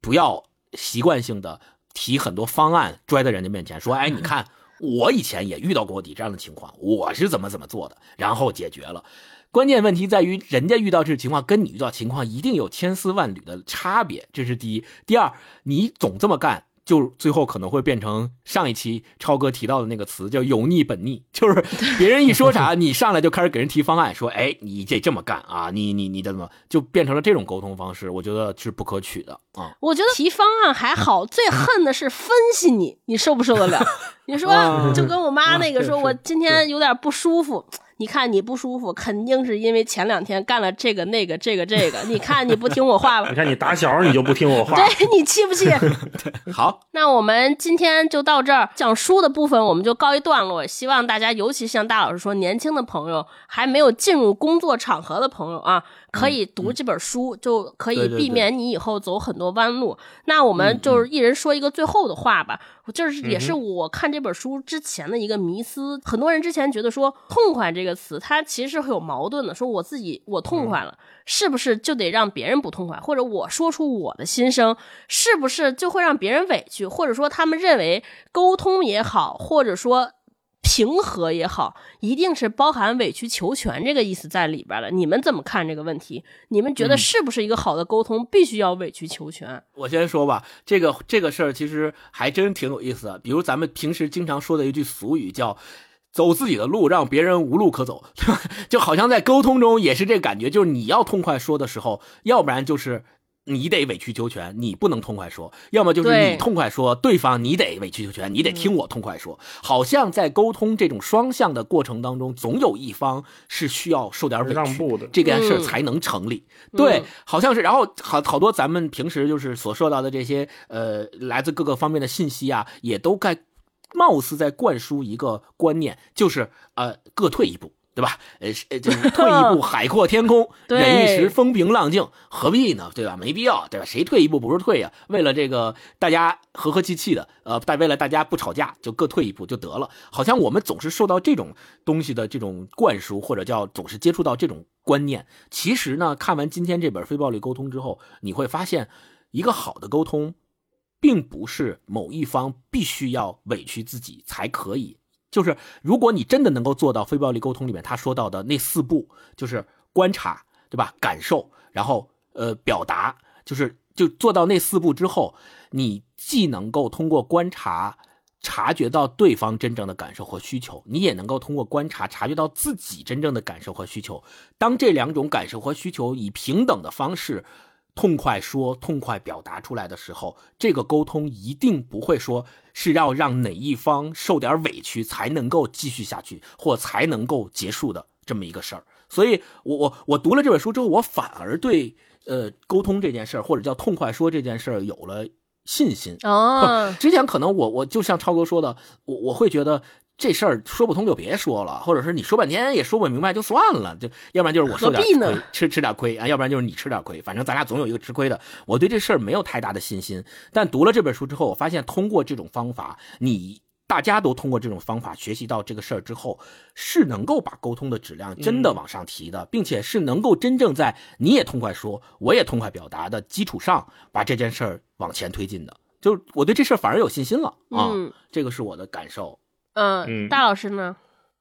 不要习惯性的提很多方案拽在人家面前，说，哎，你看。我以前也遇到过你这样的情况，我是怎么怎么做的，然后解决了。关键问题在于，人家遇到这情况跟你遇到情况一定有千丝万缕的差别，这是第一。第二，你总这么干。就最后可能会变成上一期超哥提到的那个词，叫油腻本腻，就是别人一说啥，你上来就开始给人提方案，说，哎，你得这么干啊，你你你怎么就变成了这种沟通方式？我觉得是不可取的啊。我觉得提方案还好，最恨的是分析你，你受不受得了？你说 就跟我妈那个说，我今天有点不舒服。你看你不舒服，肯定是因为前两天干了这个那个这个这个。你看你不听我话吧？你看你打小你就不听我话，对你气不气？好，那我们今天就到这儿，讲书的部分我们就告一段落。希望大家，尤其像大老师说，年轻的朋友还没有进入工作场合的朋友啊。可以读这本书，就可以避免你以后走很多弯路。那我们就是一人说一个最后的话吧，就是也是我看这本书之前的一个迷思。很多人之前觉得说“痛快”这个词，它其实是有矛盾的。说我自己我痛快了，是不是就得让别人不痛快？或者我说出我的心声，是不是就会让别人委屈？或者说他们认为沟通也好，或者说。平和也好，一定是包含委曲求全这个意思在里边了。你们怎么看这个问题？你们觉得是不是一个好的沟通必须要委曲求全？我先说吧，这个这个事儿其实还真挺有意思的。比如咱们平时经常说的一句俗语叫“走自己的路，让别人无路可走”，就好像在沟通中也是这感觉，就是你要痛快说的时候，要不然就是。你得委曲求全，你不能痛快说；要么就是你痛快说，对方你得委曲求全，你得听我痛快说。好像在沟通这种双向的过程当中，总有一方是需要受点委屈的，这件事才能成立。对，好像是。然后好好多咱们平时就是所受到的这些呃来自各个方面的信息啊，也都该貌似在灌输一个观念，就是呃各退一步。对吧？呃，呃，就是退一步，海阔天空；忍一时，风平浪静。何必呢？对吧？没必要，对吧？谁退一步不是退呀？为了这个大家和和气气的，呃，但为了大家不吵架，就各退一步就得了。好像我们总是受到这种东西的这种灌输，或者叫总是接触到这种观念。其实呢，看完今天这本《非暴力沟通》之后，你会发现，一个好的沟通，并不是某一方必须要委屈自己才可以。就是如果你真的能够做到非暴力沟通里面他说到的那四步，就是观察，对吧？感受，然后呃表达，就是就做到那四步之后，你既能够通过观察。察觉到对方真正的感受和需求，你也能够通过观察察觉到自己真正的感受和需求。当这两种感受和需求以平等的方式痛快说、痛快表达出来的时候，这个沟通一定不会说是要让哪一方受点委屈才能够继续下去或才能够结束的这么一个事儿。所以，我我我读了这本书之后，我反而对呃沟通这件事儿或者叫痛快说这件事儿有了。信心哦，之前可能我我就像超哥说的，我我会觉得这事儿说不通就别说了，或者是你说半天也说不明白就算了，就要不然就是我受点亏，吃吃点亏啊，要不然就是你吃点亏，反正咱俩总有一个吃亏的。我对这事儿没有太大的信心，但读了这本书之后，我发现通过这种方法，你。大家都通过这种方法学习到这个事儿之后，是能够把沟通的质量真的往上提的，并且是能够真正在你也痛快说，我也痛快表达的基础上，把这件事儿往前推进的。就我对这事儿反而有信心了啊，这个是我的感受。嗯，大老师呢？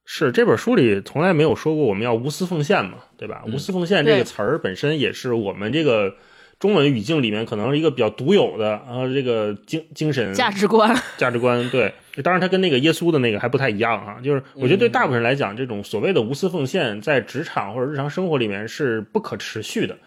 是这本书里从来没有说过我们要无私奉献嘛，对吧？无私奉献这个词儿本身也是我们这个。中文语境里面可能是一个比较独有的啊，这个精精神价值观价值观对，当然它跟那个耶稣的那个还不太一样啊。就是我觉得对大部分人来讲，这种所谓的无私奉献，在职场或者日常生活里面是不可持续的，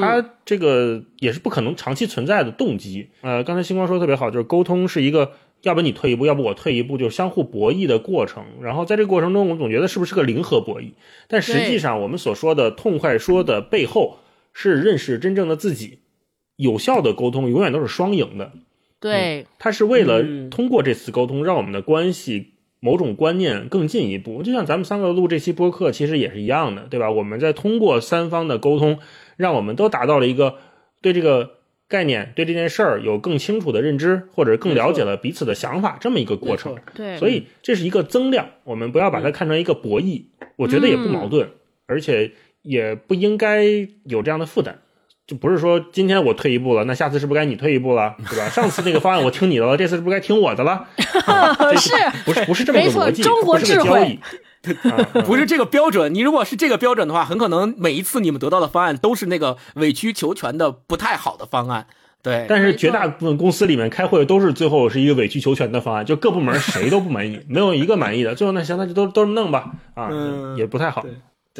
它这个也是不可能长期存在的动机。呃，刚才星光说的特别好，就是沟通是一个，要不你退一步，要不我退一步，就是相互博弈的过程。然后在这个过程中，我总觉得是不是个零和博弈？但实际上，我们所说的痛快说的背后。是认识真正的自己，有效的沟通永远都是双赢的。对，他是为了通过这次沟通，让我们的关系某种观念更进一步。就像咱们三个录这期播客，其实也是一样的，对吧？我们在通过三方的沟通，让我们都达到了一个对这个概念、对这件事儿有更清楚的认知，或者更了解了彼此的想法这么一个过程。对，所以这是一个增量，我们不要把它看成一个博弈，我觉得也不矛盾，而且。也不应该有这样的负担，就不是说今天我退一步了，那下次是不是该你退一步了，对吧？上次那个方案我听你的了，这次是不是该听我的了？是，不是不是这么个逻辑，中国智慧，不是这个标准。你如果是这个标准的话，很可能每一次你们得到的方案都是那个委曲求全的不太好的方案。对，但是绝大部分公司里面开会都是最后是一个委曲求全的方案，就各部门谁都不满意，没有一个满意的。最后那行，那就都都弄吧，啊，也不太好。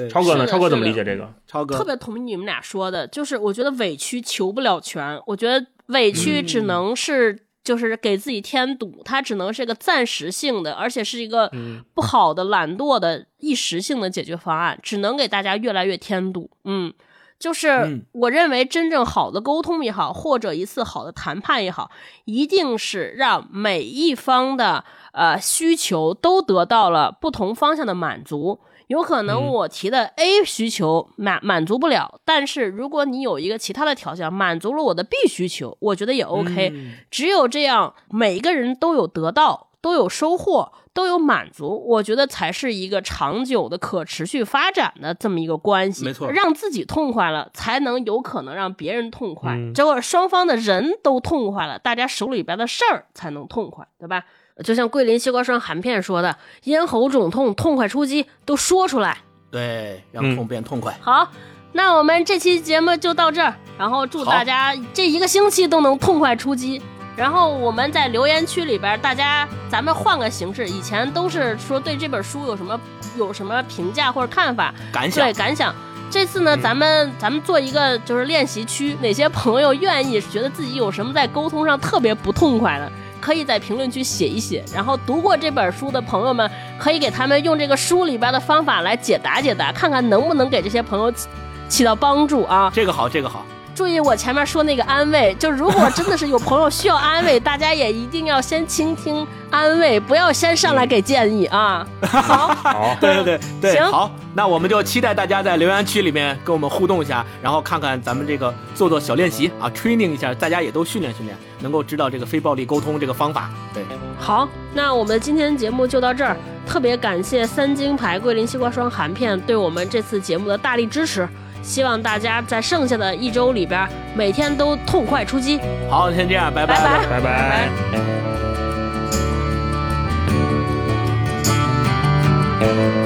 超哥呢？超哥怎么理解这个？超哥特别同意你们俩说的，就是我觉得委屈求不了全，我觉得委屈只能是就是给自己添堵，它只能是个暂时性的，而且是一个不好的、懒惰的一时性的解决方案，只能给大家越来越添堵。嗯，就是我认为真正好的沟通也好，或者一次好的谈判也好，一定是让每一方的呃需求都得到了不同方向的满足。有可能我提的 A 需求满满足不了，但是如果你有一个其他的条件满足了我的 B 需求，我觉得也 OK。只有这样，每一个人都有得到，都有收获，都有满足，我觉得才是一个长久的可持续发展的这么一个关系。没错，让自己痛快了，才能有可能让别人痛快。结果双方的人都痛快了，大家手里边的事儿才能痛快，对吧？就像桂林西瓜霜含片说的，咽喉肿痛，痛快出击，都说出来，对，让痛变痛快。好，那我们这期节目就到这儿，然后祝大家这一个星期都能痛快出击。然后我们在留言区里边，大家咱们换个形式，以前都是说对这本书有什么有什么评价或者看法，感想，对感想。这次呢，咱们咱们做一个就是练习区，哪些朋友愿意觉得自己有什么在沟通上特别不痛快的？可以在评论区写一写，然后读过这本书的朋友们，可以给他们用这个书里边的方法来解答解答，看看能不能给这些朋友起到帮助啊。这个好，这个好。注意我前面说那个安慰，就如果真的是有朋友需要安慰，大家也一定要先倾听安慰，不要先上来给建议啊。好，好，对对对对，行，好，那我们就期待大家在留言区里面跟我们互动一下，然后看看咱们这个做做小练习啊，training 一下，大家也都训练训练，能够知道这个非暴力沟通这个方法。对，好，那我们今天节目就到这儿，特别感谢三金牌桂林西瓜霜含片对我们这次节目的大力支持。希望大家在剩下的一周里边每天都痛快出击。好先这样拜拜。拜拜。拜